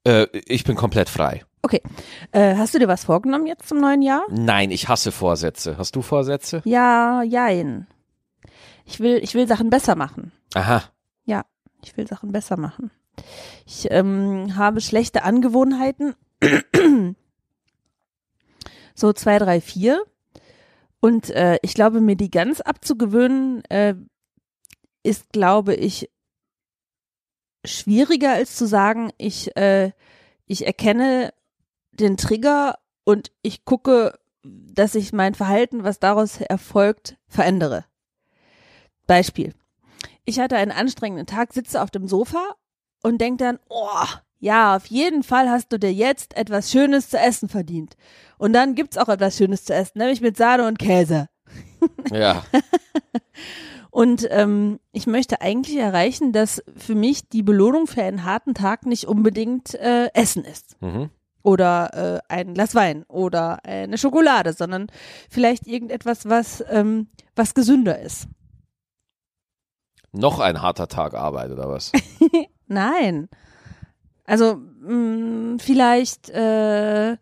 Speaker 1: Äh, ich bin komplett frei.
Speaker 2: Okay. Äh, hast du dir was vorgenommen jetzt zum neuen Jahr?
Speaker 1: Nein, ich hasse Vorsätze. Hast du Vorsätze?
Speaker 2: Ja, jein. Ich will, ich will Sachen besser machen.
Speaker 1: Aha.
Speaker 2: Ja, ich will Sachen besser machen. Ich ähm, habe schlechte Angewohnheiten. so zwei, drei, vier. Und äh, ich glaube, mir die ganz abzugewöhnen, äh, ist, glaube ich, schwieriger als zu sagen, ich, äh, ich erkenne den Trigger und ich gucke, dass ich mein Verhalten, was daraus erfolgt, verändere. Beispiel. Ich hatte einen anstrengenden Tag, sitze auf dem Sofa und denke dann, oh, ja, auf jeden Fall hast du dir jetzt etwas Schönes zu essen verdient. Und dann gibt's auch etwas Schönes zu essen, nämlich mit Sahne und Käse.
Speaker 1: Ja.
Speaker 2: Und ähm, ich möchte eigentlich erreichen, dass für mich die Belohnung für einen harten Tag nicht unbedingt äh, Essen ist.
Speaker 1: Mhm.
Speaker 2: Oder äh, ein Glas Wein oder eine Schokolade, sondern vielleicht irgendetwas, was, ähm, was gesünder ist.
Speaker 1: Noch ein harter Tag Arbeit oder was?
Speaker 2: Nein. Also mh, vielleicht äh,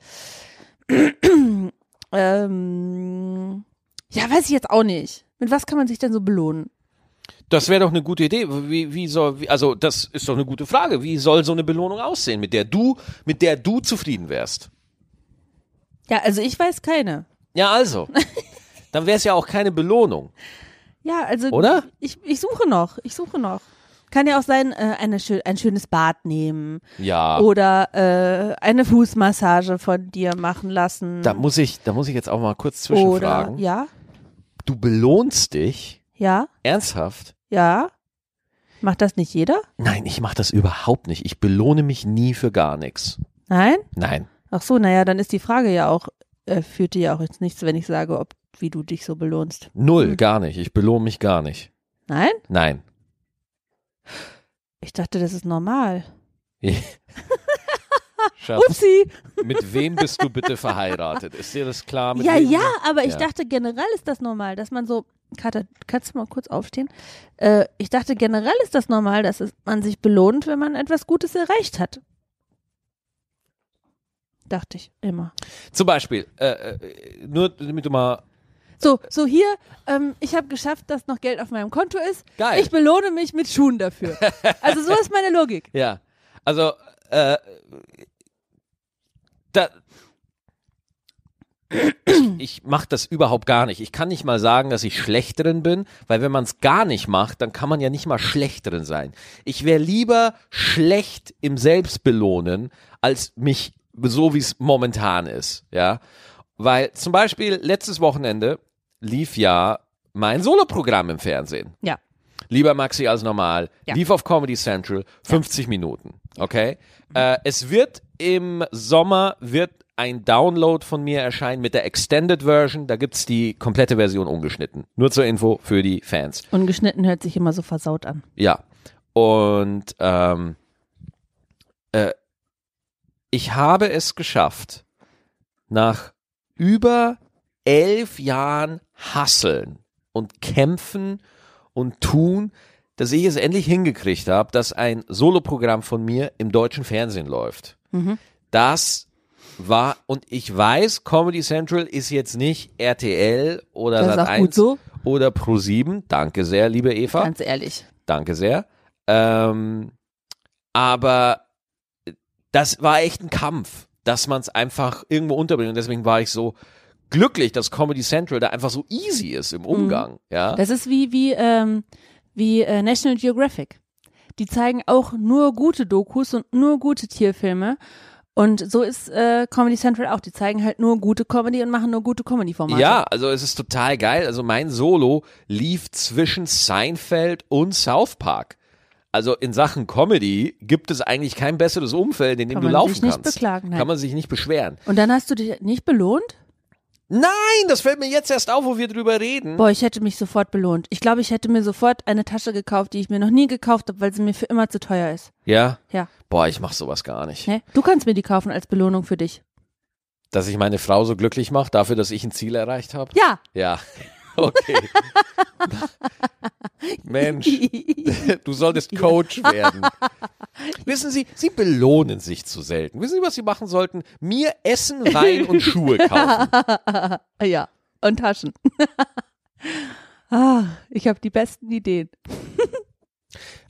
Speaker 2: ähm, ja, weiß ich jetzt auch nicht. Mit was kann man sich denn so belohnen?
Speaker 1: Das wäre doch eine gute Idee. Wie, wie soll, wie, also das ist doch eine gute Frage. Wie soll so eine Belohnung aussehen, mit der du, mit der du zufrieden wärst?
Speaker 2: Ja, also ich weiß keine.
Speaker 1: Ja, also. Dann wäre es ja auch keine Belohnung.
Speaker 2: Ja, also
Speaker 1: Oder?
Speaker 2: Ich, ich suche noch. Ich suche noch. Kann ja auch sein, äh, eine, schö ein schönes Bad nehmen
Speaker 1: Ja.
Speaker 2: oder äh, eine Fußmassage von dir machen lassen.
Speaker 1: Da muss ich, da muss ich jetzt auch mal kurz
Speaker 2: oder
Speaker 1: zwischenfragen.
Speaker 2: ja,
Speaker 1: Du belohnst dich
Speaker 2: ja,
Speaker 1: ernsthaft?
Speaker 2: ja. Macht das nicht jeder?
Speaker 1: Nein, ich mache das überhaupt nicht. Ich belohne mich nie für gar nichts.
Speaker 2: Nein?
Speaker 1: Nein.
Speaker 2: Ach so, naja, dann ist die Frage ja auch, äh, führt dir ja auch jetzt nichts, wenn ich sage, ob wie du dich so belohnst.
Speaker 1: Null,
Speaker 2: Hm.
Speaker 1: gar nicht. Ich belohne mich gar nicht.
Speaker 2: Nein?
Speaker 1: Nein.
Speaker 2: Ich dachte, das ist normal.
Speaker 1: Schatz,
Speaker 2: Upsi.
Speaker 1: mit wem bist du bitte verheiratet? Ist dir das klar?
Speaker 2: Ja,
Speaker 1: wem?
Speaker 2: ja, aber ich
Speaker 1: Ja.
Speaker 2: dachte generell ist das normal, dass man so, Katja, kannst du mal kurz aufstehen? Äh, ich dachte generell ist das normal, dass es, man sich belohnt, wenn man etwas Gutes erreicht hat. Dachte ich immer.
Speaker 1: Zum Beispiel, äh, äh, nur damit du mal.
Speaker 2: So, so hier, ähm, ich habe geschafft, dass noch Geld auf meinem Konto ist.
Speaker 1: Geil.
Speaker 2: Ich belohne mich mit Schuhen dafür. Also so ist meine Logik.
Speaker 1: Ja. Also, äh, da. Ich mache das überhaupt gar nicht. Ich kann nicht mal sagen, dass ich schlecht drin bin, weil wenn man es gar nicht macht, dann kann man ja nicht mal schlecht drin sein. Ich wäre lieber schlecht im Selbstbelohnen, als mich so wie es momentan ist, ja. Weil zum Beispiel letztes Wochenende lief ja mein Soloprogramm im Fernsehen.
Speaker 2: Ja.
Speaker 1: Lieber Maxi als normal.
Speaker 2: Ja.
Speaker 1: Lief auf Comedy Central 50 Minuten. Okay. Äh, es wird im Sommer wird ein Download von mir erscheinen mit der Extended Version. Da gibt's die komplette Version ungeschnitten. Nur zur Info für die Fans.
Speaker 2: Ungeschnitten hört sich immer so versaut an.
Speaker 1: Ja. Und ähm, äh, ich habe es geschafft, nach über elf Jahren Hasseln und Kämpfen und Tun, dass ich es endlich hingekriegt habe, dass ein Soloprogramm von mir im deutschen Fernsehen läuft. Das war, und ich weiß, Comedy Central ist jetzt nicht RTL oder
Speaker 2: Das ist auch
Speaker 1: Sat1
Speaker 2: gut so.
Speaker 1: oder Pro7. Danke sehr, liebe Eva.
Speaker 2: Ganz ehrlich.
Speaker 1: Danke sehr. Ähm, aber das war echt ein Kampf, dass man es einfach irgendwo unterbringt. Und deswegen war ich so glücklich, dass Comedy Central da einfach so easy ist im Umgang. Ja.
Speaker 2: Das ist wie, wie, ähm, wie äh, National Geographic. Die zeigen auch nur gute Dokus und nur gute Tierfilme. Und so ist äh, Comedy Central auch. Die zeigen halt nur gute Comedy und machen nur gute Comedy-Formate.
Speaker 1: Ja, also es ist total geil. Also mein Solo lief zwischen Seinfeld und South Park. Also in Sachen Comedy gibt es eigentlich kein besseres Umfeld, in dem
Speaker 2: Kann
Speaker 1: du
Speaker 2: man
Speaker 1: laufen
Speaker 2: sich nicht
Speaker 1: kannst.
Speaker 2: beklagen, nein.
Speaker 1: Kann man sich nicht beschweren.
Speaker 2: Und dann hast du dich nicht belohnt?
Speaker 1: Nein, das fällt mir jetzt erst auf, wo wir drüber reden.
Speaker 2: Boah, ich hätte mich sofort belohnt. Ich glaube, ich hätte mir sofort eine Tasche gekauft, die ich mir noch nie gekauft habe, weil sie mir für immer zu teuer ist.
Speaker 1: Ja?
Speaker 2: Ja.
Speaker 1: Boah, ich mach sowas gar nicht.
Speaker 2: Ne? Du kannst mir die kaufen als Belohnung für dich.
Speaker 1: Dass ich meine Frau so glücklich mache, dafür, dass ich ein Ziel erreicht habe?
Speaker 2: Ja.
Speaker 1: Ja. Okay. Mensch, du solltest Coach werden. Wissen Sie, Sie belohnen sich zu selten. Wissen Sie, was Sie machen sollten? Mir Essen, Wein und Schuhe kaufen.
Speaker 2: Ja. Und Taschen. ah, ich habe die besten Ideen.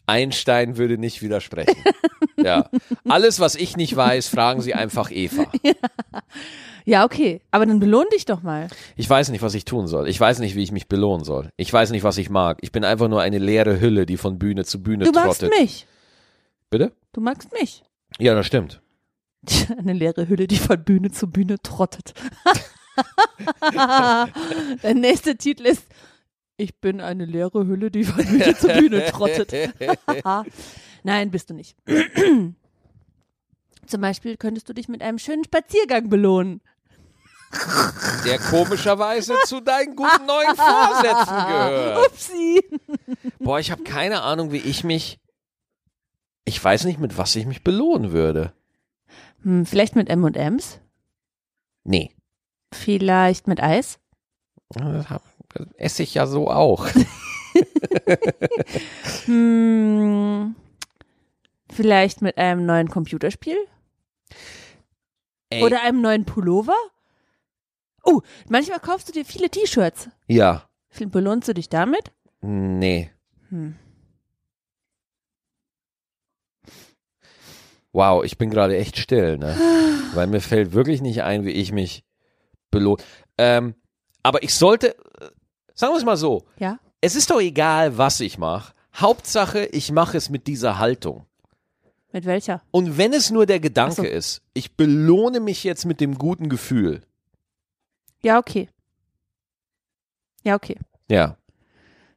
Speaker 1: Einstein würde nicht widersprechen. Ja. Alles, was ich nicht weiß, fragen Sie einfach Eva.
Speaker 2: Ja, okay. Aber dann belohn dich doch mal.
Speaker 1: Ich weiß nicht, was ich tun soll. Ich weiß nicht, wie ich mich belohnen soll. Ich weiß nicht, was ich mag. Ich bin einfach nur eine leere Hülle, die von Bühne zu Bühne
Speaker 2: Du magst
Speaker 1: trottet.
Speaker 2: mich.
Speaker 1: Bitte?
Speaker 2: Du magst mich.
Speaker 1: Ja, das stimmt.
Speaker 2: Eine leere Hülle, die von Bühne zu Bühne trottet. Der nächste Titel ist Ich bin eine leere Hülle, die von Bühne zu Bühne trottet. Nein, bist du nicht. Zum Beispiel könntest du dich mit einem schönen Spaziergang belohnen.
Speaker 1: Der komischerweise zu deinen guten neuen Vorsätzen gehört.
Speaker 2: Upsi.
Speaker 1: Boah, ich habe keine Ahnung, wie ich mich. Ich weiß nicht, mit was ich mich belohnen würde.
Speaker 2: Hm, vielleicht mit M&M's?
Speaker 1: Nee.
Speaker 2: Vielleicht mit Eis?
Speaker 1: Das hab- das esse ich ja so auch.
Speaker 2: Hm, vielleicht mit einem neuen Computerspiel?
Speaker 1: Ey,
Speaker 2: Oder einem neuen Pullover? Oh, manchmal kaufst du dir viele T-Shirts.
Speaker 1: ja.
Speaker 2: Belohnst du dich damit?
Speaker 1: Nee.
Speaker 2: Hm.
Speaker 1: Wow, ich bin gerade echt still, ne? Weil mir fällt wirklich nicht ein, wie ich mich belohne. Ähm, aber ich sollte, sagen wir es mal so,
Speaker 2: Ja.
Speaker 1: es ist doch egal, was ich mache. Hauptsache, ich mache es mit dieser Haltung.
Speaker 2: Mit welcher?
Speaker 1: Und wenn es nur der Gedanke
Speaker 2: so.
Speaker 1: ist, ich belohne mich jetzt mit dem guten Gefühl.
Speaker 2: Ja, okay. Ja, okay.
Speaker 1: Ja.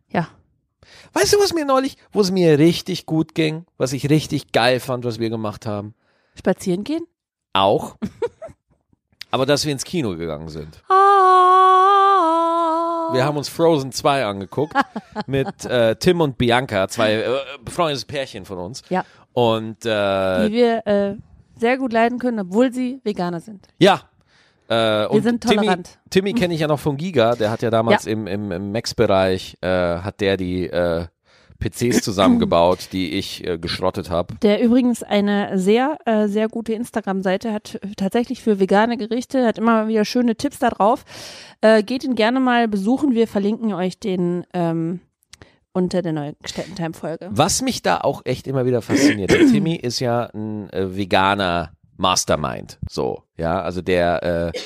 Speaker 2: Ja.
Speaker 1: Weißt du, was mir neulich, wo es mir richtig gut ging, was ich richtig geil fand, was wir gemacht haben?
Speaker 2: Spazieren gehen?
Speaker 1: Auch. Aber dass wir ins Kino gegangen sind.
Speaker 2: Ah.
Speaker 1: Wir haben uns Frozen 2 angeguckt mit äh, Tim und Bianca, zwei äh, befreundetes Pärchen von uns.
Speaker 2: Ja.
Speaker 1: Und äh,
Speaker 2: die wir äh, sehr gut leiden können, obwohl sie Veganer sind.
Speaker 1: ja. Äh, und
Speaker 2: sind
Speaker 1: Timmy,
Speaker 2: tolerant.
Speaker 1: Timmy kenne ich ja noch von Giga, der hat ja damals im, im, im Max-Bereich, äh, hat der die äh, PCs zusammengebaut, die ich äh, geschrottet habe.
Speaker 2: Der übrigens eine sehr, äh, sehr gute Instagram-Seite hat, tatsächlich für vegane Gerichte, hat immer wieder schöne Tipps da drauf. Äh, geht ihn gerne mal besuchen. Wir verlinken euch den ähm, unter der neuen Städtentime-Folge.
Speaker 1: Was mich da auch echt immer wieder fasziniert, der Timmy ist ja ein äh, veganer Mastermind, so, ja, also der äh,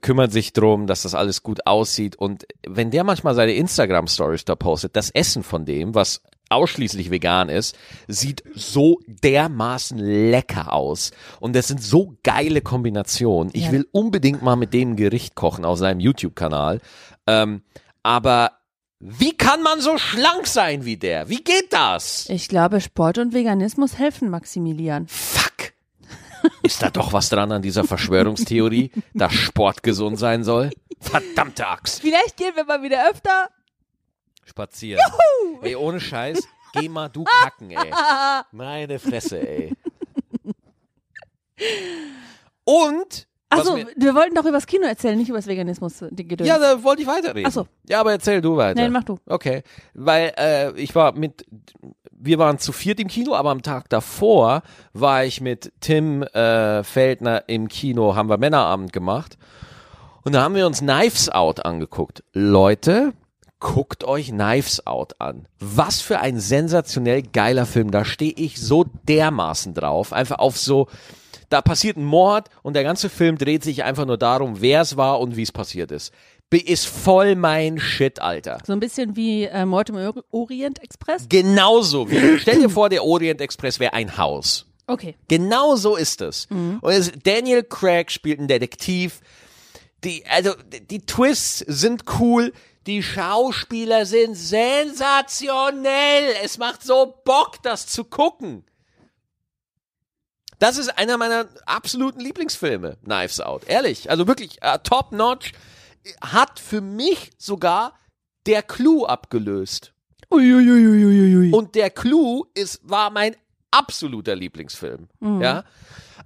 Speaker 1: kümmert sich drum, dass das alles gut aussieht und wenn der manchmal seine Instagram-Stories da postet, das Essen von dem, was ausschließlich vegan ist, sieht so dermaßen lecker aus und das sind so geile Kombinationen. Ich
Speaker 2: Ja.
Speaker 1: will unbedingt mal mit dem Gericht kochen auf seinem YouTube-Kanal, ähm, aber wie kann man so schlank sein wie der? Wie geht das?
Speaker 2: Ich glaube, Sport und Veganismus helfen Maximilian.
Speaker 1: Fuck. Ist da doch was dran an dieser Verschwörungstheorie, dass Sport gesund sein soll? Verdammte Axt.
Speaker 2: Vielleicht gehen wir mal wieder öfter.
Speaker 1: Spazieren. Ey, ohne Scheiß, geh mal du kacken, ey. Meine Fresse, ey. Und,
Speaker 2: Achso, wir wollten doch über das Kino erzählen, nicht über das Veganismus. Gedöns.
Speaker 1: ja, da wollte ich weiterreden.
Speaker 2: Ach so.
Speaker 1: Ja, aber erzähl du weiter.
Speaker 2: Nein, mach du.
Speaker 1: Okay, weil äh, ich war mit, wir waren zu viert im Kino, aber am Tag davor war ich mit Tim äh, Feldner im Kino, haben wir Männerabend gemacht und da haben wir uns Knives Out angeguckt. Leute, guckt euch Knives Out an. Was für ein sensationell geiler Film. Da stehe ich so dermaßen drauf. Einfach auf so, da passiert ein Mord und der ganze Film dreht sich einfach nur darum, wer es war und wie es passiert ist. Ist voll mein Shit, Alter.
Speaker 2: So ein bisschen wie äh, Mord im Or- Orient Express.
Speaker 1: Genauso wie, stell dir vor, der Orient Express wäre ein Haus.
Speaker 2: Okay.
Speaker 1: Genau so ist es. Und es, Daniel Craig spielt einen Detektiv. Die, also, die Twists sind cool. Die Schauspieler sind sensationell. Es macht so Bock, das zu gucken. Das ist einer meiner absoluten Lieblingsfilme, Knives Out. Ehrlich. Also wirklich äh, top notch. Hat für mich sogar der Clou abgelöst.
Speaker 2: Uiuiuiuiui.
Speaker 1: Und der Clou ist, war mein absoluter Lieblingsfilm. Ja.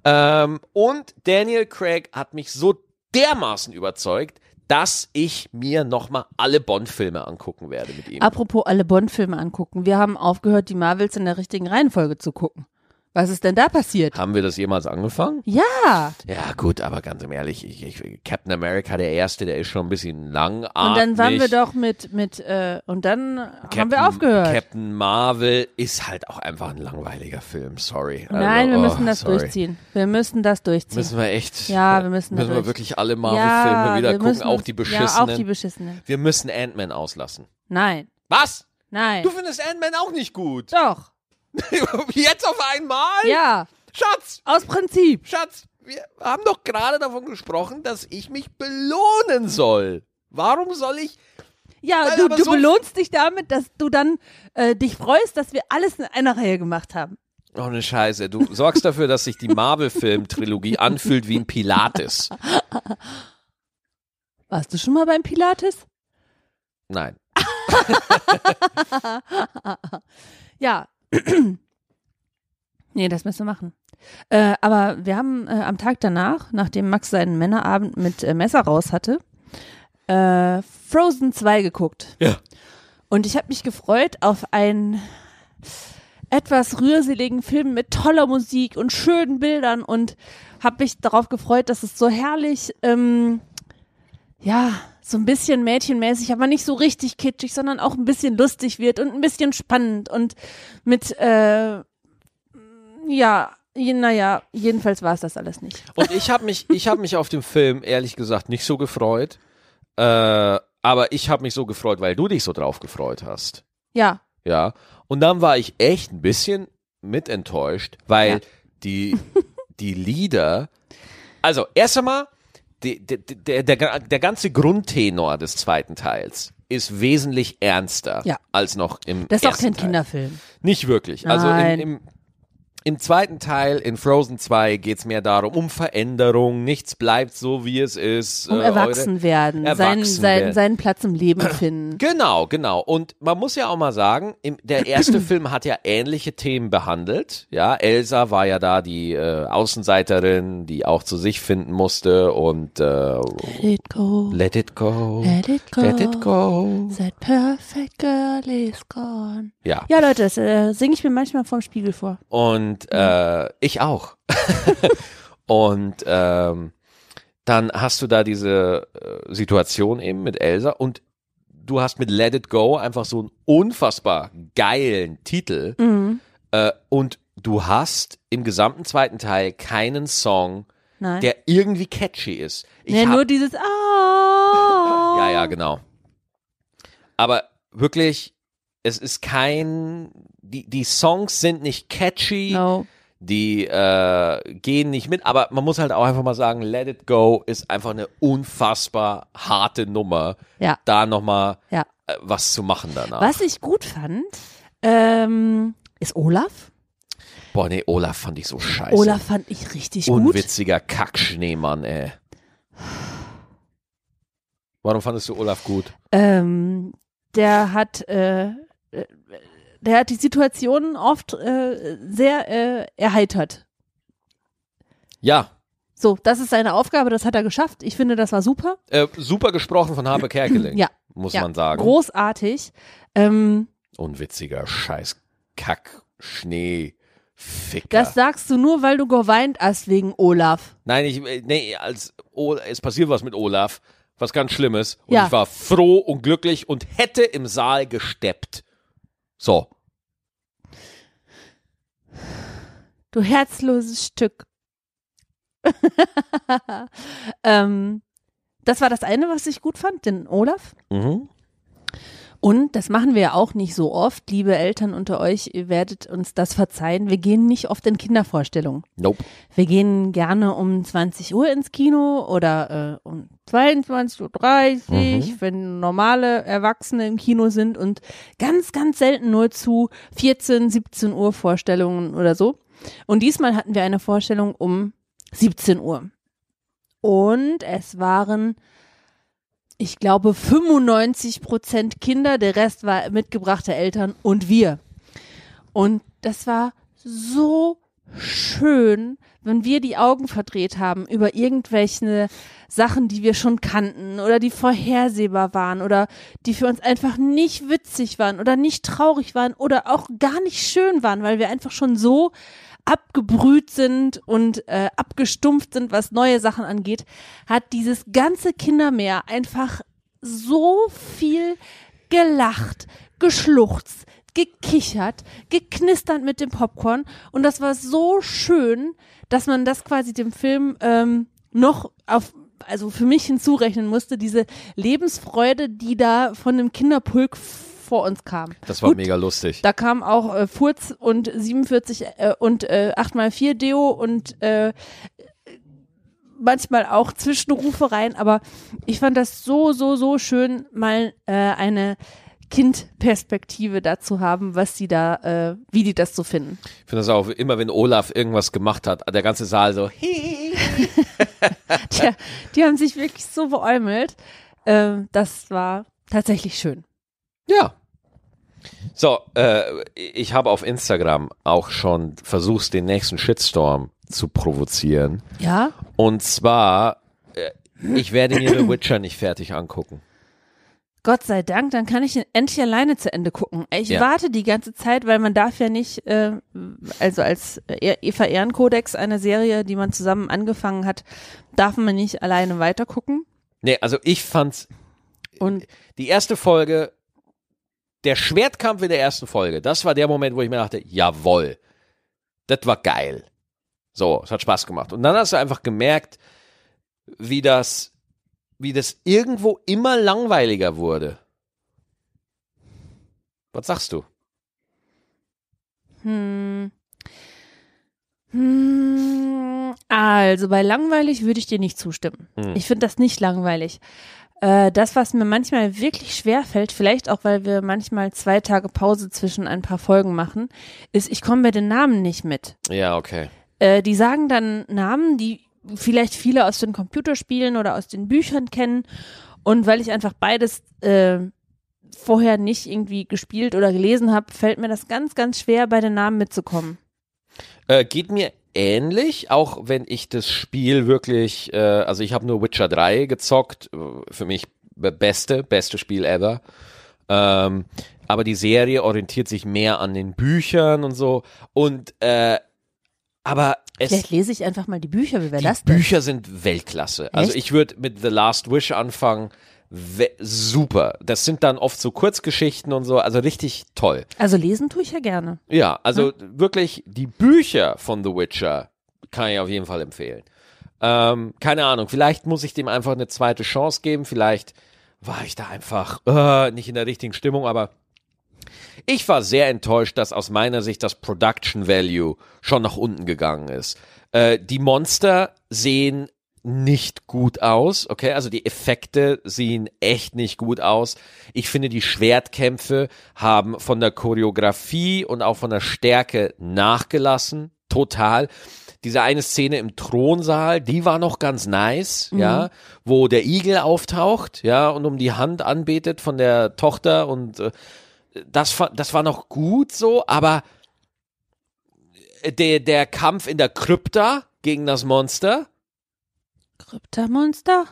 Speaker 1: Ähm, und Daniel Craig hat mich so dermaßen überzeugt, dass ich mir nochmal alle Bond-Filme angucken werde mit ihm.
Speaker 2: Apropos alle Bond-Filme angucken. Wir haben aufgehört, die Marvels in der richtigen Reihenfolge zu gucken. Was ist denn da passiert?
Speaker 1: Haben wir das jemals angefangen?
Speaker 2: Ja.
Speaker 1: Ja, gut, aber ganz ehrlich, ich, ich, Captain America, der erste, der ist schon ein bisschen langatmig.
Speaker 2: Und dann waren wir doch mit, mit, äh, und dann haben wir aufgehört.
Speaker 1: Captain Marvel ist halt auch einfach ein langweiliger Film, sorry. Also,
Speaker 2: Nein, wir
Speaker 1: oh,
Speaker 2: müssen das
Speaker 1: sorry.
Speaker 2: durchziehen. Wir müssen das durchziehen.
Speaker 1: Müssen wir echt?
Speaker 2: Ja, wir müssen da
Speaker 1: Müssen wir wirklich alle Marvel-Filme
Speaker 2: ja,
Speaker 1: wieder gucken,
Speaker 2: müssen
Speaker 1: auch die
Speaker 2: Ja,
Speaker 1: beschissenen?
Speaker 2: auch die beschissenen.
Speaker 1: wir müssen Ant-Man auslassen.
Speaker 2: Nein,
Speaker 1: Was?
Speaker 2: nein.
Speaker 1: Du findest Ant-Man auch nicht gut?
Speaker 2: Doch.
Speaker 1: Jetzt auf einmal?
Speaker 2: Ja,
Speaker 1: Schatz,
Speaker 2: aus Prinzip.
Speaker 1: Schatz, wir haben doch gerade davon gesprochen, dass ich mich belohnen soll. Warum soll ich
Speaker 2: Ja,
Speaker 1: Weil
Speaker 2: du, du
Speaker 1: so-
Speaker 2: belohnst dich damit, dass du dann äh, dich freust, dass wir alles in einer Reihe gemacht haben.
Speaker 1: Oh, ne Scheiße. Du sorgst dafür, dass sich die Marvel-Film-Trilogie anfühlt wie ein Pilates.
Speaker 2: Warst du schon mal beim Pilates?
Speaker 1: Nein.
Speaker 2: Ja. nee, das müssen wir machen. Äh, aber wir haben äh, am Tag danach, nachdem Max seinen Männerabend mit äh, Messer raus hatte, äh, Frozen 2 geguckt.
Speaker 1: Ja.
Speaker 2: Und ich habe mich gefreut auf einen etwas rührseligen Film mit toller Musik und schönen Bildern und habe mich darauf gefreut, dass es so herrlich, ähm, ja, so ein bisschen mädchenmäßig, aber nicht so richtig kitschig, sondern auch ein bisschen lustig wird und ein bisschen spannend und mit, äh, ja, naja, jedenfalls war es das alles nicht.
Speaker 1: Und ich habe mich, ich habe mich auf den Film ehrlich gesagt nicht so gefreut. Äh, aber ich habe mich so gefreut, weil du dich so drauf gefreut hast.
Speaker 2: Ja,
Speaker 1: Ja. Und dann war ich echt ein bisschen mit enttäuscht, weil
Speaker 2: Ja.
Speaker 1: die, die Lieder, also erst einmal, der, der, der ganze Grundtenor des zweiten Teils ist wesentlich ernster
Speaker 2: Ja.
Speaker 1: als noch im
Speaker 2: das ist auch
Speaker 1: ersten
Speaker 2: kein
Speaker 1: Teil.
Speaker 2: Kinderfilm.
Speaker 1: Nicht wirklich. Also
Speaker 2: Nein.
Speaker 1: im, im, im zweiten Teil, in Frozen 2, geht's mehr darum, um Veränderung. Nichts bleibt so, wie es ist.
Speaker 2: Um
Speaker 1: Äh,
Speaker 2: erwachsen werden, seinen,
Speaker 1: Erwachsen
Speaker 2: seinen,
Speaker 1: werden.
Speaker 2: seinen Platz im Leben finden.
Speaker 1: Genau, genau. Und man muss ja auch mal sagen, im, der erste Film hat ja ähnliche Themen behandelt. Ja, Elsa war ja da die äh, Außenseiterin, die auch zu sich finden musste und äh,
Speaker 2: Let it go,
Speaker 1: let it go,
Speaker 2: let it go,
Speaker 1: let it go.
Speaker 2: that perfect girl is gone.
Speaker 1: Ja,
Speaker 2: Ja, Leute, das äh, singe ich mir manchmal vorm Spiegel vor.
Speaker 1: und äh, ich auch. und ähm, dann hast du da diese äh, Situation eben mit Elsa und du hast mit Let It Go einfach so einen unfassbar geilen Titel.
Speaker 2: Mhm.
Speaker 1: Äh, und du hast im gesamten zweiten Teil keinen Song,
Speaker 2: Nein.
Speaker 1: der irgendwie catchy ist. Ich hab,
Speaker 2: nur dieses Ah.
Speaker 1: ja, ja, genau. Aber wirklich, es ist kein, die, die Songs sind nicht catchy,
Speaker 2: No.
Speaker 1: die äh, gehen nicht mit, aber man muss halt auch einfach mal sagen, Let It Go ist einfach eine unfassbar harte Nummer,
Speaker 2: Ja,
Speaker 1: da nochmal
Speaker 2: ja.
Speaker 1: äh, was zu machen danach.
Speaker 2: Was ich gut fand, ähm, ist Olaf.
Speaker 1: Boah, nee, Olaf fand ich so scheiße.
Speaker 2: Olaf fand ich richtig gut.
Speaker 1: Unwitziger Kackschneemann, ey. Warum fandest du Olaf gut?
Speaker 2: Ähm, der hat, äh, äh, der hat die Situation oft äh, sehr äh, erheitert.
Speaker 1: Ja,
Speaker 2: So, das ist seine Aufgabe, das hat er geschafft. Ich finde, das war super.
Speaker 1: äh, super gesprochen von Habe Kerkeling,
Speaker 2: Ja,
Speaker 1: muss
Speaker 2: ja.
Speaker 1: man sagen.
Speaker 2: großartig. Ähm,
Speaker 1: Unwitziger Scheiß Kack Schnee Ficker.
Speaker 2: das sagst du nur, weil du geweint hast wegen Olaf.
Speaker 1: Nein, ich äh, nee, als o es passiert was mit Olaf, was ganz Schlimmes und
Speaker 2: Ja.
Speaker 1: ich war froh und glücklich und hätte im Saal gesteppt. So,
Speaker 2: Du herzloses Stück. ähm, das war das eine, was ich gut fand, den Olaf.
Speaker 1: mhm.
Speaker 2: Und das machen wir ja auch nicht so oft, liebe Eltern unter euch, ihr werdet uns das verzeihen. Wir gehen nicht oft in Kindervorstellungen.
Speaker 1: nope.
Speaker 2: Wir gehen gerne um 20 Uhr ins Kino oder äh, um 22.30 Uhr,
Speaker 1: Mhm.
Speaker 2: wenn normale Erwachsene im Kino sind und ganz, ganz selten nur zu 14, 17 Uhr Vorstellungen oder so. Und diesmal hatten wir eine Vorstellung um 17 Uhr. Und es waren, ich glaube, 95 Prozent Kinder, der Rest war mitgebrachte Eltern und wir. Und das war so schön, wenn wir die Augen verdreht haben über irgendwelche Sachen, die wir schon kannten oder die vorhersehbar waren oder die für uns einfach nicht witzig waren oder nicht traurig waren oder auch gar nicht schön waren, weil wir einfach schon so abgebrüht sind und äh, abgestumpft sind, was neue Sachen angeht, hat dieses ganze Kindermeer einfach so viel gelacht, geschluchzt, gekichert, geknistert mit dem Popcorn. Und das war so schön, dass man das quasi dem Film ähm, noch auf also für mich hinzurechnen musste, diese Lebensfreude, die da von dem Kinderpulk vor uns kam.
Speaker 1: Das war
Speaker 2: Gut,
Speaker 1: mega lustig.
Speaker 2: Da kam auch äh, Furz und 47 äh, und äh, 8x4 Deo und äh, manchmal auch Zwischenrufe rein, aber ich fand das so, so, so schön, mal äh, eine Kindperspektive dazu haben, was sie da, äh, wie die das so finden.
Speaker 1: Ich finde das auch immer, wenn Olaf irgendwas gemacht hat, der ganze Saal so,
Speaker 2: Tja, die haben sich wirklich so beäumelt. Ähm, das war tatsächlich schön.
Speaker 1: ja. So, äh, ich habe auf Instagram auch schon versucht, den nächsten Shitstorm zu provozieren.
Speaker 2: Ja?
Speaker 1: Und zwar, äh, ich werde mir The Witcher nicht fertig angucken.
Speaker 2: Gott sei Dank, dann kann ich ihn endlich alleine zu Ende gucken. Ich
Speaker 1: Ja.
Speaker 2: warte die ganze Zeit, weil man darf ja nicht, äh, also als E- Eva Ehrenkodex, eine Serie, die man zusammen angefangen hat, darf man nicht alleine weitergucken.
Speaker 1: Nee, also ich fand's,
Speaker 2: Und
Speaker 1: die erste Folge, der Schwertkampf in der ersten Folge, das war der Moment, wo ich mir dachte, jawoll, das war geil. So, es hat Spaß gemacht. Und dann hast du einfach gemerkt, wie das, wie das irgendwo immer langweiliger wurde. Was sagst du?
Speaker 2: Hm. Hm. Also bei langweilig würde ich dir nicht zustimmen.
Speaker 1: Hm.
Speaker 2: Ich finde das nicht langweilig. Äh, das, was mir manchmal wirklich schwer fällt, vielleicht auch, weil wir manchmal zwei Tage Pause zwischen ein paar Folgen machen, ist, ich komme mit den Namen nicht mit.
Speaker 1: Ja, okay.
Speaker 2: Äh, die sagen dann Namen, die vielleicht viele aus den Computerspielen oder aus den Büchern kennen. Und weil ich einfach beides äh, vorher nicht irgendwie gespielt oder gelesen habe, fällt mir das ganz, ganz schwer, bei den Namen mitzukommen.
Speaker 1: Äh, geht mir ähnlich, auch wenn ich das Spiel wirklich, äh, also ich habe nur Witcher 3 gezockt, äh, für mich be- beste, beste Spiel ever. Ähm, aber die Serie orientiert sich mehr an den Büchern und so. Und äh, aber es
Speaker 2: Vielleicht lese ich einfach mal die Bücher, wie wäre
Speaker 1: die
Speaker 2: das denn?
Speaker 1: Bücher sind Weltklasse. Also
Speaker 2: Echt?
Speaker 1: ich würde mit The Last Wish anfangen. Super. Das sind dann oft so Kurzgeschichten und so, also richtig toll.
Speaker 2: Also lesen tue ich ja gerne.
Speaker 1: Ja, also wirklich die Bücher von The Witcher kann ich auf jeden Fall empfehlen. Ähm, keine Ahnung, vielleicht muss ich dem einfach eine zweite Chance geben, vielleicht war ich da einfach äh, nicht in der richtigen Stimmung, aber ich war sehr enttäuscht, dass aus meiner Sicht das Production Value schon nach unten gegangen ist. Äh, die Monster sehen nicht gut aus, okay? Also die Effekte sehen echt nicht gut aus. Ich finde, die Schwertkämpfe haben von der Choreografie und auch von der Stärke nachgelassen, total. Diese eine Szene im Thronsaal, die war noch ganz nice, ja, wo der Igel auftaucht, ja, und um die Hand anbetet von der Tochter und äh, das, das war noch gut so, aber der, der Kampf in der Krypta gegen das Monster,
Speaker 2: Kryptamonster?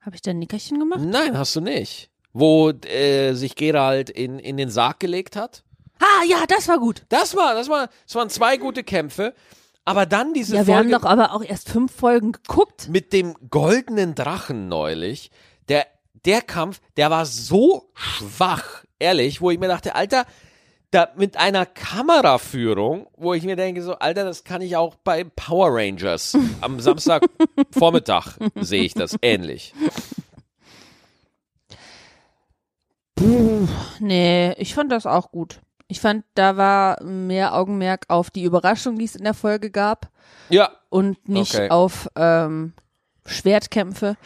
Speaker 2: Habe ich da ein Nickerchen gemacht?
Speaker 1: nein, hast du nicht. Wo äh, sich Geralt in, in den Sarg gelegt hat.
Speaker 2: Ah, ja, das war gut.
Speaker 1: Das war, das war, das waren zwei gute Kämpfe. Aber dann diese
Speaker 2: Ja, wir haben
Speaker 1: Folge
Speaker 2: doch aber auch erst fünf Folgen geguckt.
Speaker 1: mit dem goldenen Drachen neulich, der, der Kampf, der war so schwach, ehrlich, wo ich mir dachte, Alter, da mit einer Kameraführung, wo ich mir denke, so, Alter, das kann ich auch bei Power Rangers am Samstagvormittag sehe ich das ähnlich.
Speaker 2: Nee, ich fand das auch gut. Ich fand, da war mehr Augenmerk auf die Überraschung, die es in der Folge gab
Speaker 1: Ja,
Speaker 2: und nicht
Speaker 1: Okay.
Speaker 2: auf ähm, Schwertkämpfe.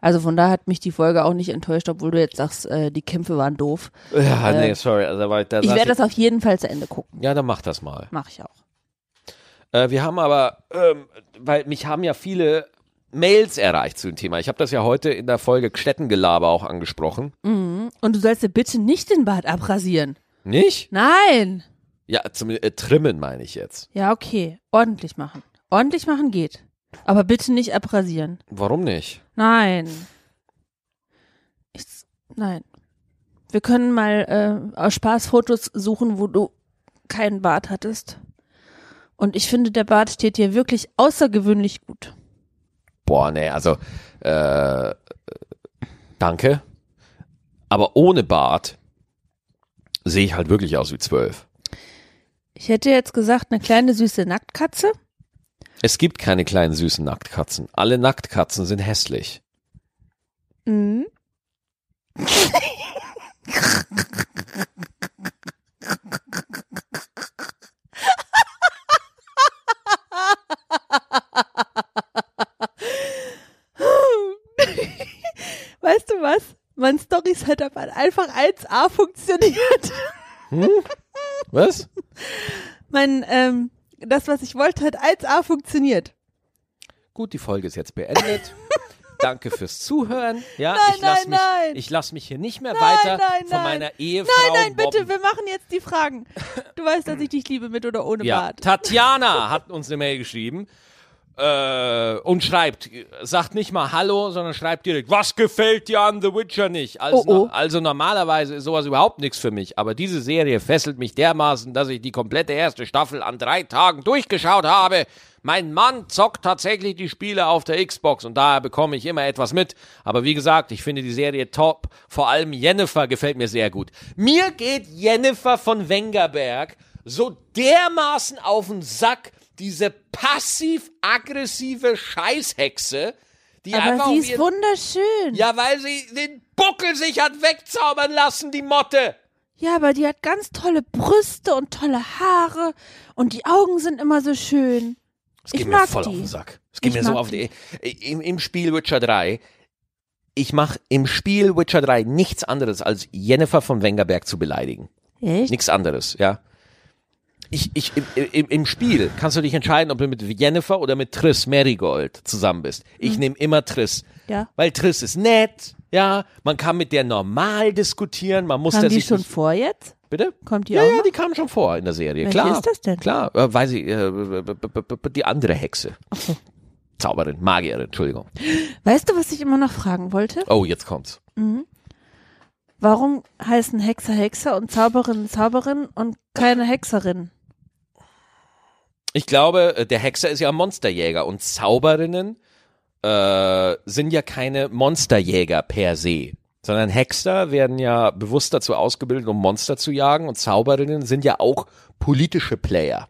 Speaker 2: Also von daher hat mich die Folge auch nicht enttäuscht, obwohl du jetzt sagst, äh, die Kämpfe waren doof.
Speaker 1: ja nee, sorry, also, da war, da
Speaker 2: Ich werde das auf jeden Fall zu Ende gucken.
Speaker 1: ja, dann mach das mal.
Speaker 2: Mache ich auch.
Speaker 1: Äh, wir haben aber, ähm, weil mich haben ja viele Mails erreicht zu dem Thema. Ich habe das ja heute in der Folge Städtengelaber auch angesprochen.
Speaker 2: Und du sollst dir bitte nicht den Bart abrasieren.
Speaker 1: Nicht?
Speaker 2: Nein.
Speaker 1: Ja, zum äh, Trimmen meine ich jetzt.
Speaker 2: Ja, okay. Ordentlich machen. Ordentlich machen geht. Aber bitte nicht abrasieren.
Speaker 1: Warum nicht?
Speaker 2: Nein. Ich, nein. Wir können mal äh, aus Spaß Fotos suchen, wo du keinen Bart hattest. Und ich finde, der Bart steht dir wirklich außergewöhnlich gut.
Speaker 1: Boah, nee, also äh, danke. Aber ohne Bart sehe ich halt wirklich aus wie zwölf.
Speaker 2: Ich hätte jetzt gesagt, eine kleine süße Nacktkatze.
Speaker 1: Es gibt keine kleinen süßen Nacktkatzen. Alle Nacktkatzen sind hässlich.
Speaker 2: Mhm. weißt du was? Mein Story-Setup hat einfach 1A funktioniert.
Speaker 1: Was?
Speaker 2: Mein, ähm, das, was ich wollte, hat 1A funktioniert.
Speaker 1: Gut, die Folge ist jetzt beendet. Danke fürs Zuhören. Ja,
Speaker 2: Nein,
Speaker 1: ich lasse
Speaker 2: nein,
Speaker 1: mich,
Speaker 2: nein.
Speaker 1: ich lass mich hier nicht mehr
Speaker 2: Nein,
Speaker 1: weiter
Speaker 2: nein,
Speaker 1: von
Speaker 2: nein.
Speaker 1: meiner Ehefrau
Speaker 2: Nein, nein, bitte,
Speaker 1: mobben.
Speaker 2: wir machen jetzt die Fragen. Du weißt, dass ich dich liebe, mit oder ohne
Speaker 1: Ja,
Speaker 2: Bart.
Speaker 1: Tatjana hat uns eine Mail geschrieben äh, und schreibt, sagt nicht mal Hallo, sondern schreibt direkt, was gefällt dir an The Witcher nicht? Also,
Speaker 2: Oh, oh.
Speaker 1: also normalerweise ist sowas überhaupt nichts für mich, aber diese Serie fesselt mich dermaßen, dass ich die komplette erste Staffel an drei Tagen durchgeschaut habe. Mein Mann zockt tatsächlich die Spiele auf der Xbox und daher bekomme ich immer etwas mit. Aber wie gesagt, ich finde die Serie top. Vor allem Jennifer gefällt mir sehr gut. Mir geht Jennifer von Wengerberg so dermaßen auf den Sack, diese passiv-aggressive Scheißhexe, die
Speaker 2: Aber
Speaker 1: einfach
Speaker 2: sie ist
Speaker 1: ihren-
Speaker 2: wunderschön.
Speaker 1: Ja, weil sie den Buckel sich hat wegzaubern lassen, die Motte.
Speaker 2: Ja, aber die hat ganz tolle Brüste und tolle Haare und die Augen sind immer so schön.
Speaker 1: Es geht
Speaker 2: Ich
Speaker 1: mir
Speaker 2: mag
Speaker 1: voll
Speaker 2: die.
Speaker 1: auf den Sack. Es geht
Speaker 2: Ich
Speaker 1: mir so auf die. Im, Im Spiel Witcher 3, ich mache im Spiel Witcher 3 nichts anderes, als Jennifer von Wengerberg zu beleidigen.
Speaker 2: Echt?
Speaker 1: Nichts anderes, ja. Ich, ich, im, im, Im Spiel kannst du dich entscheiden, ob du mit Jennifer oder mit Triss Marigold zusammen bist. Ich nehme immer Triss.
Speaker 2: Mhm. Ja.
Speaker 1: Weil Triss ist nett, ja. Man kann mit der normal diskutieren. Man muss
Speaker 2: Haben
Speaker 1: der
Speaker 2: die
Speaker 1: sich
Speaker 2: schon vor jetzt?
Speaker 1: Bitte?
Speaker 2: Kommt die
Speaker 1: ja,
Speaker 2: auch
Speaker 1: ja,
Speaker 2: noch?
Speaker 1: die kam schon vor in der Serie.
Speaker 2: Welche
Speaker 1: Klar.
Speaker 2: ist das denn?
Speaker 1: Klar, äh, weiß ich, äh, b- die andere Hexe. Zauberin, Magierin, Entschuldigung.
Speaker 2: Weißt du, was ich immer noch fragen wollte?
Speaker 1: Oh, jetzt kommt's.
Speaker 2: Warum heißen Hexer Hexer und Zauberin Zauberin und keine Hexerin?
Speaker 1: Ich glaube, äh, der Hexer ist ja Monsterjäger und Zauberinnen äh, sind ja keine Monsterjäger per se, sondern Hexer werden ja bewusst dazu ausgebildet, um Monster zu jagen und Zauberinnen sind ja auch politische Player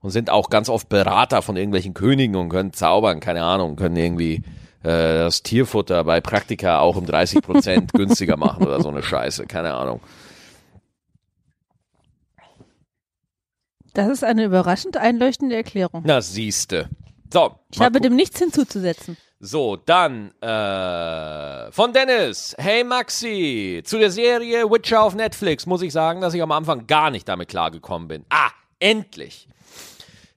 Speaker 1: und sind auch ganz oft Berater von irgendwelchen Königen und können zaubern, keine Ahnung, können irgendwie äh, das Tierfutter bei Praktika auch um 30 Prozent günstiger machen oder so eine Scheiße, keine Ahnung.
Speaker 2: Das ist eine überraschend einleuchtende Erklärung.
Speaker 1: Na, siehste. So,
Speaker 2: Ich habe dem nichts hinzuzusetzen.
Speaker 1: So, dann äh, von Dennis. Hey Maxi, zu der Serie Witcher auf Netflix muss ich sagen, dass ich am Anfang gar nicht damit klargekommen bin. Ah, endlich.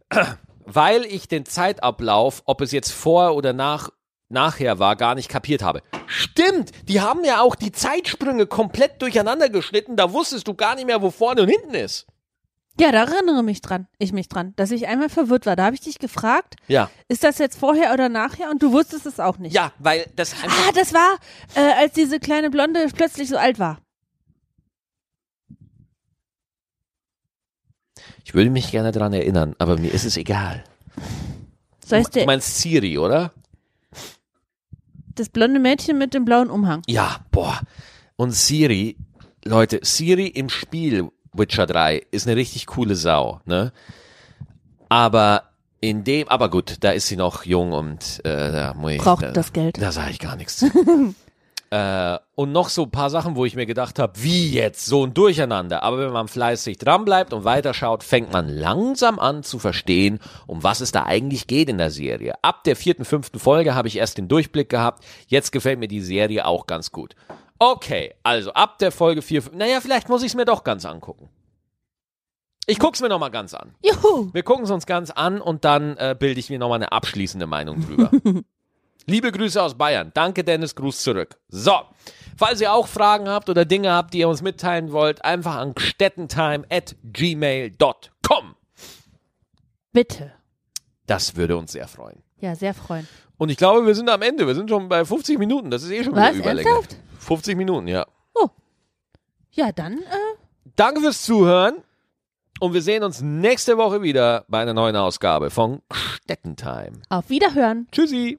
Speaker 1: Weil ich den Zeitablauf, ob es jetzt vor oder nach nachher war, gar nicht kapiert habe. Stimmt, die haben ja auch die Zeitsprünge komplett durcheinander geschnitten, da wusstest du gar nicht mehr, wo vorne und hinten ist.
Speaker 2: Ja, da erinnere mich dran, ich mich dran, dass ich einmal verwirrt war. Da habe ich dich gefragt,
Speaker 1: Ja.
Speaker 2: ist das jetzt vorher oder nachher? Und du wusstest es auch nicht.
Speaker 1: Ja, weil das einfach
Speaker 2: Ah, das war, äh, als diese kleine Blonde plötzlich so alt war.
Speaker 1: Ich würde mich gerne daran erinnern, aber mir ist es egal.
Speaker 2: So heißt
Speaker 1: Du
Speaker 2: der,
Speaker 1: meinst Siri, oder?
Speaker 2: das blonde Mädchen mit dem blauen Umhang.
Speaker 1: Ja, boah. Und Siri, Leute, Siri im Spiel Witcher 3 ist eine richtig coole Sau, ne? Aber in dem, aber gut, da ist sie noch jung und äh, da muss ich,
Speaker 2: Braucht
Speaker 1: da,
Speaker 2: das Geld.
Speaker 1: Da sage ich gar nichts äh, und noch so ein paar Sachen, wo ich mir gedacht habe, wie jetzt, so ein Durcheinander. Aber wenn man fleißig dranbleibt und weiterschaut, fängt man langsam an zu verstehen, um was es da eigentlich geht in der Serie. Ab der vierten, fünften Folge habe ich erst den Durchblick gehabt. Jetzt gefällt mir die Serie auch ganz gut. Okay, also ab der Folge 4, fünf- naja, vielleicht muss ich es mir doch ganz angucken. Ich guck's mir nochmal ganz an.
Speaker 2: Juhu.
Speaker 1: Wir gucken es uns ganz an und dann äh, bilde ich mir nochmal eine abschließende Meinung drüber. Liebe Grüße aus Bayern. Danke, Dennis. Gruß zurück. So. Falls ihr auch Fragen habt oder Dinge habt, die ihr uns mitteilen wollt, einfach an stettentime at gmail.com.
Speaker 2: Bitte.
Speaker 1: Das würde uns sehr freuen.
Speaker 2: Ja, sehr freuen.
Speaker 1: Und ich glaube, wir sind am Ende. Wir sind schon bei 50 Minuten. Das ist eh schon
Speaker 2: Was?
Speaker 1: wieder Überlänge.
Speaker 2: Ernsthaft?
Speaker 1: 50 Minuten, ja.
Speaker 2: Ja, dann, äh,
Speaker 1: Danke fürs Zuhören. Und wir sehen uns nächste Woche wieder bei einer neuen Ausgabe von Stettentime.
Speaker 2: auf Wiederhören.
Speaker 1: Tschüssi.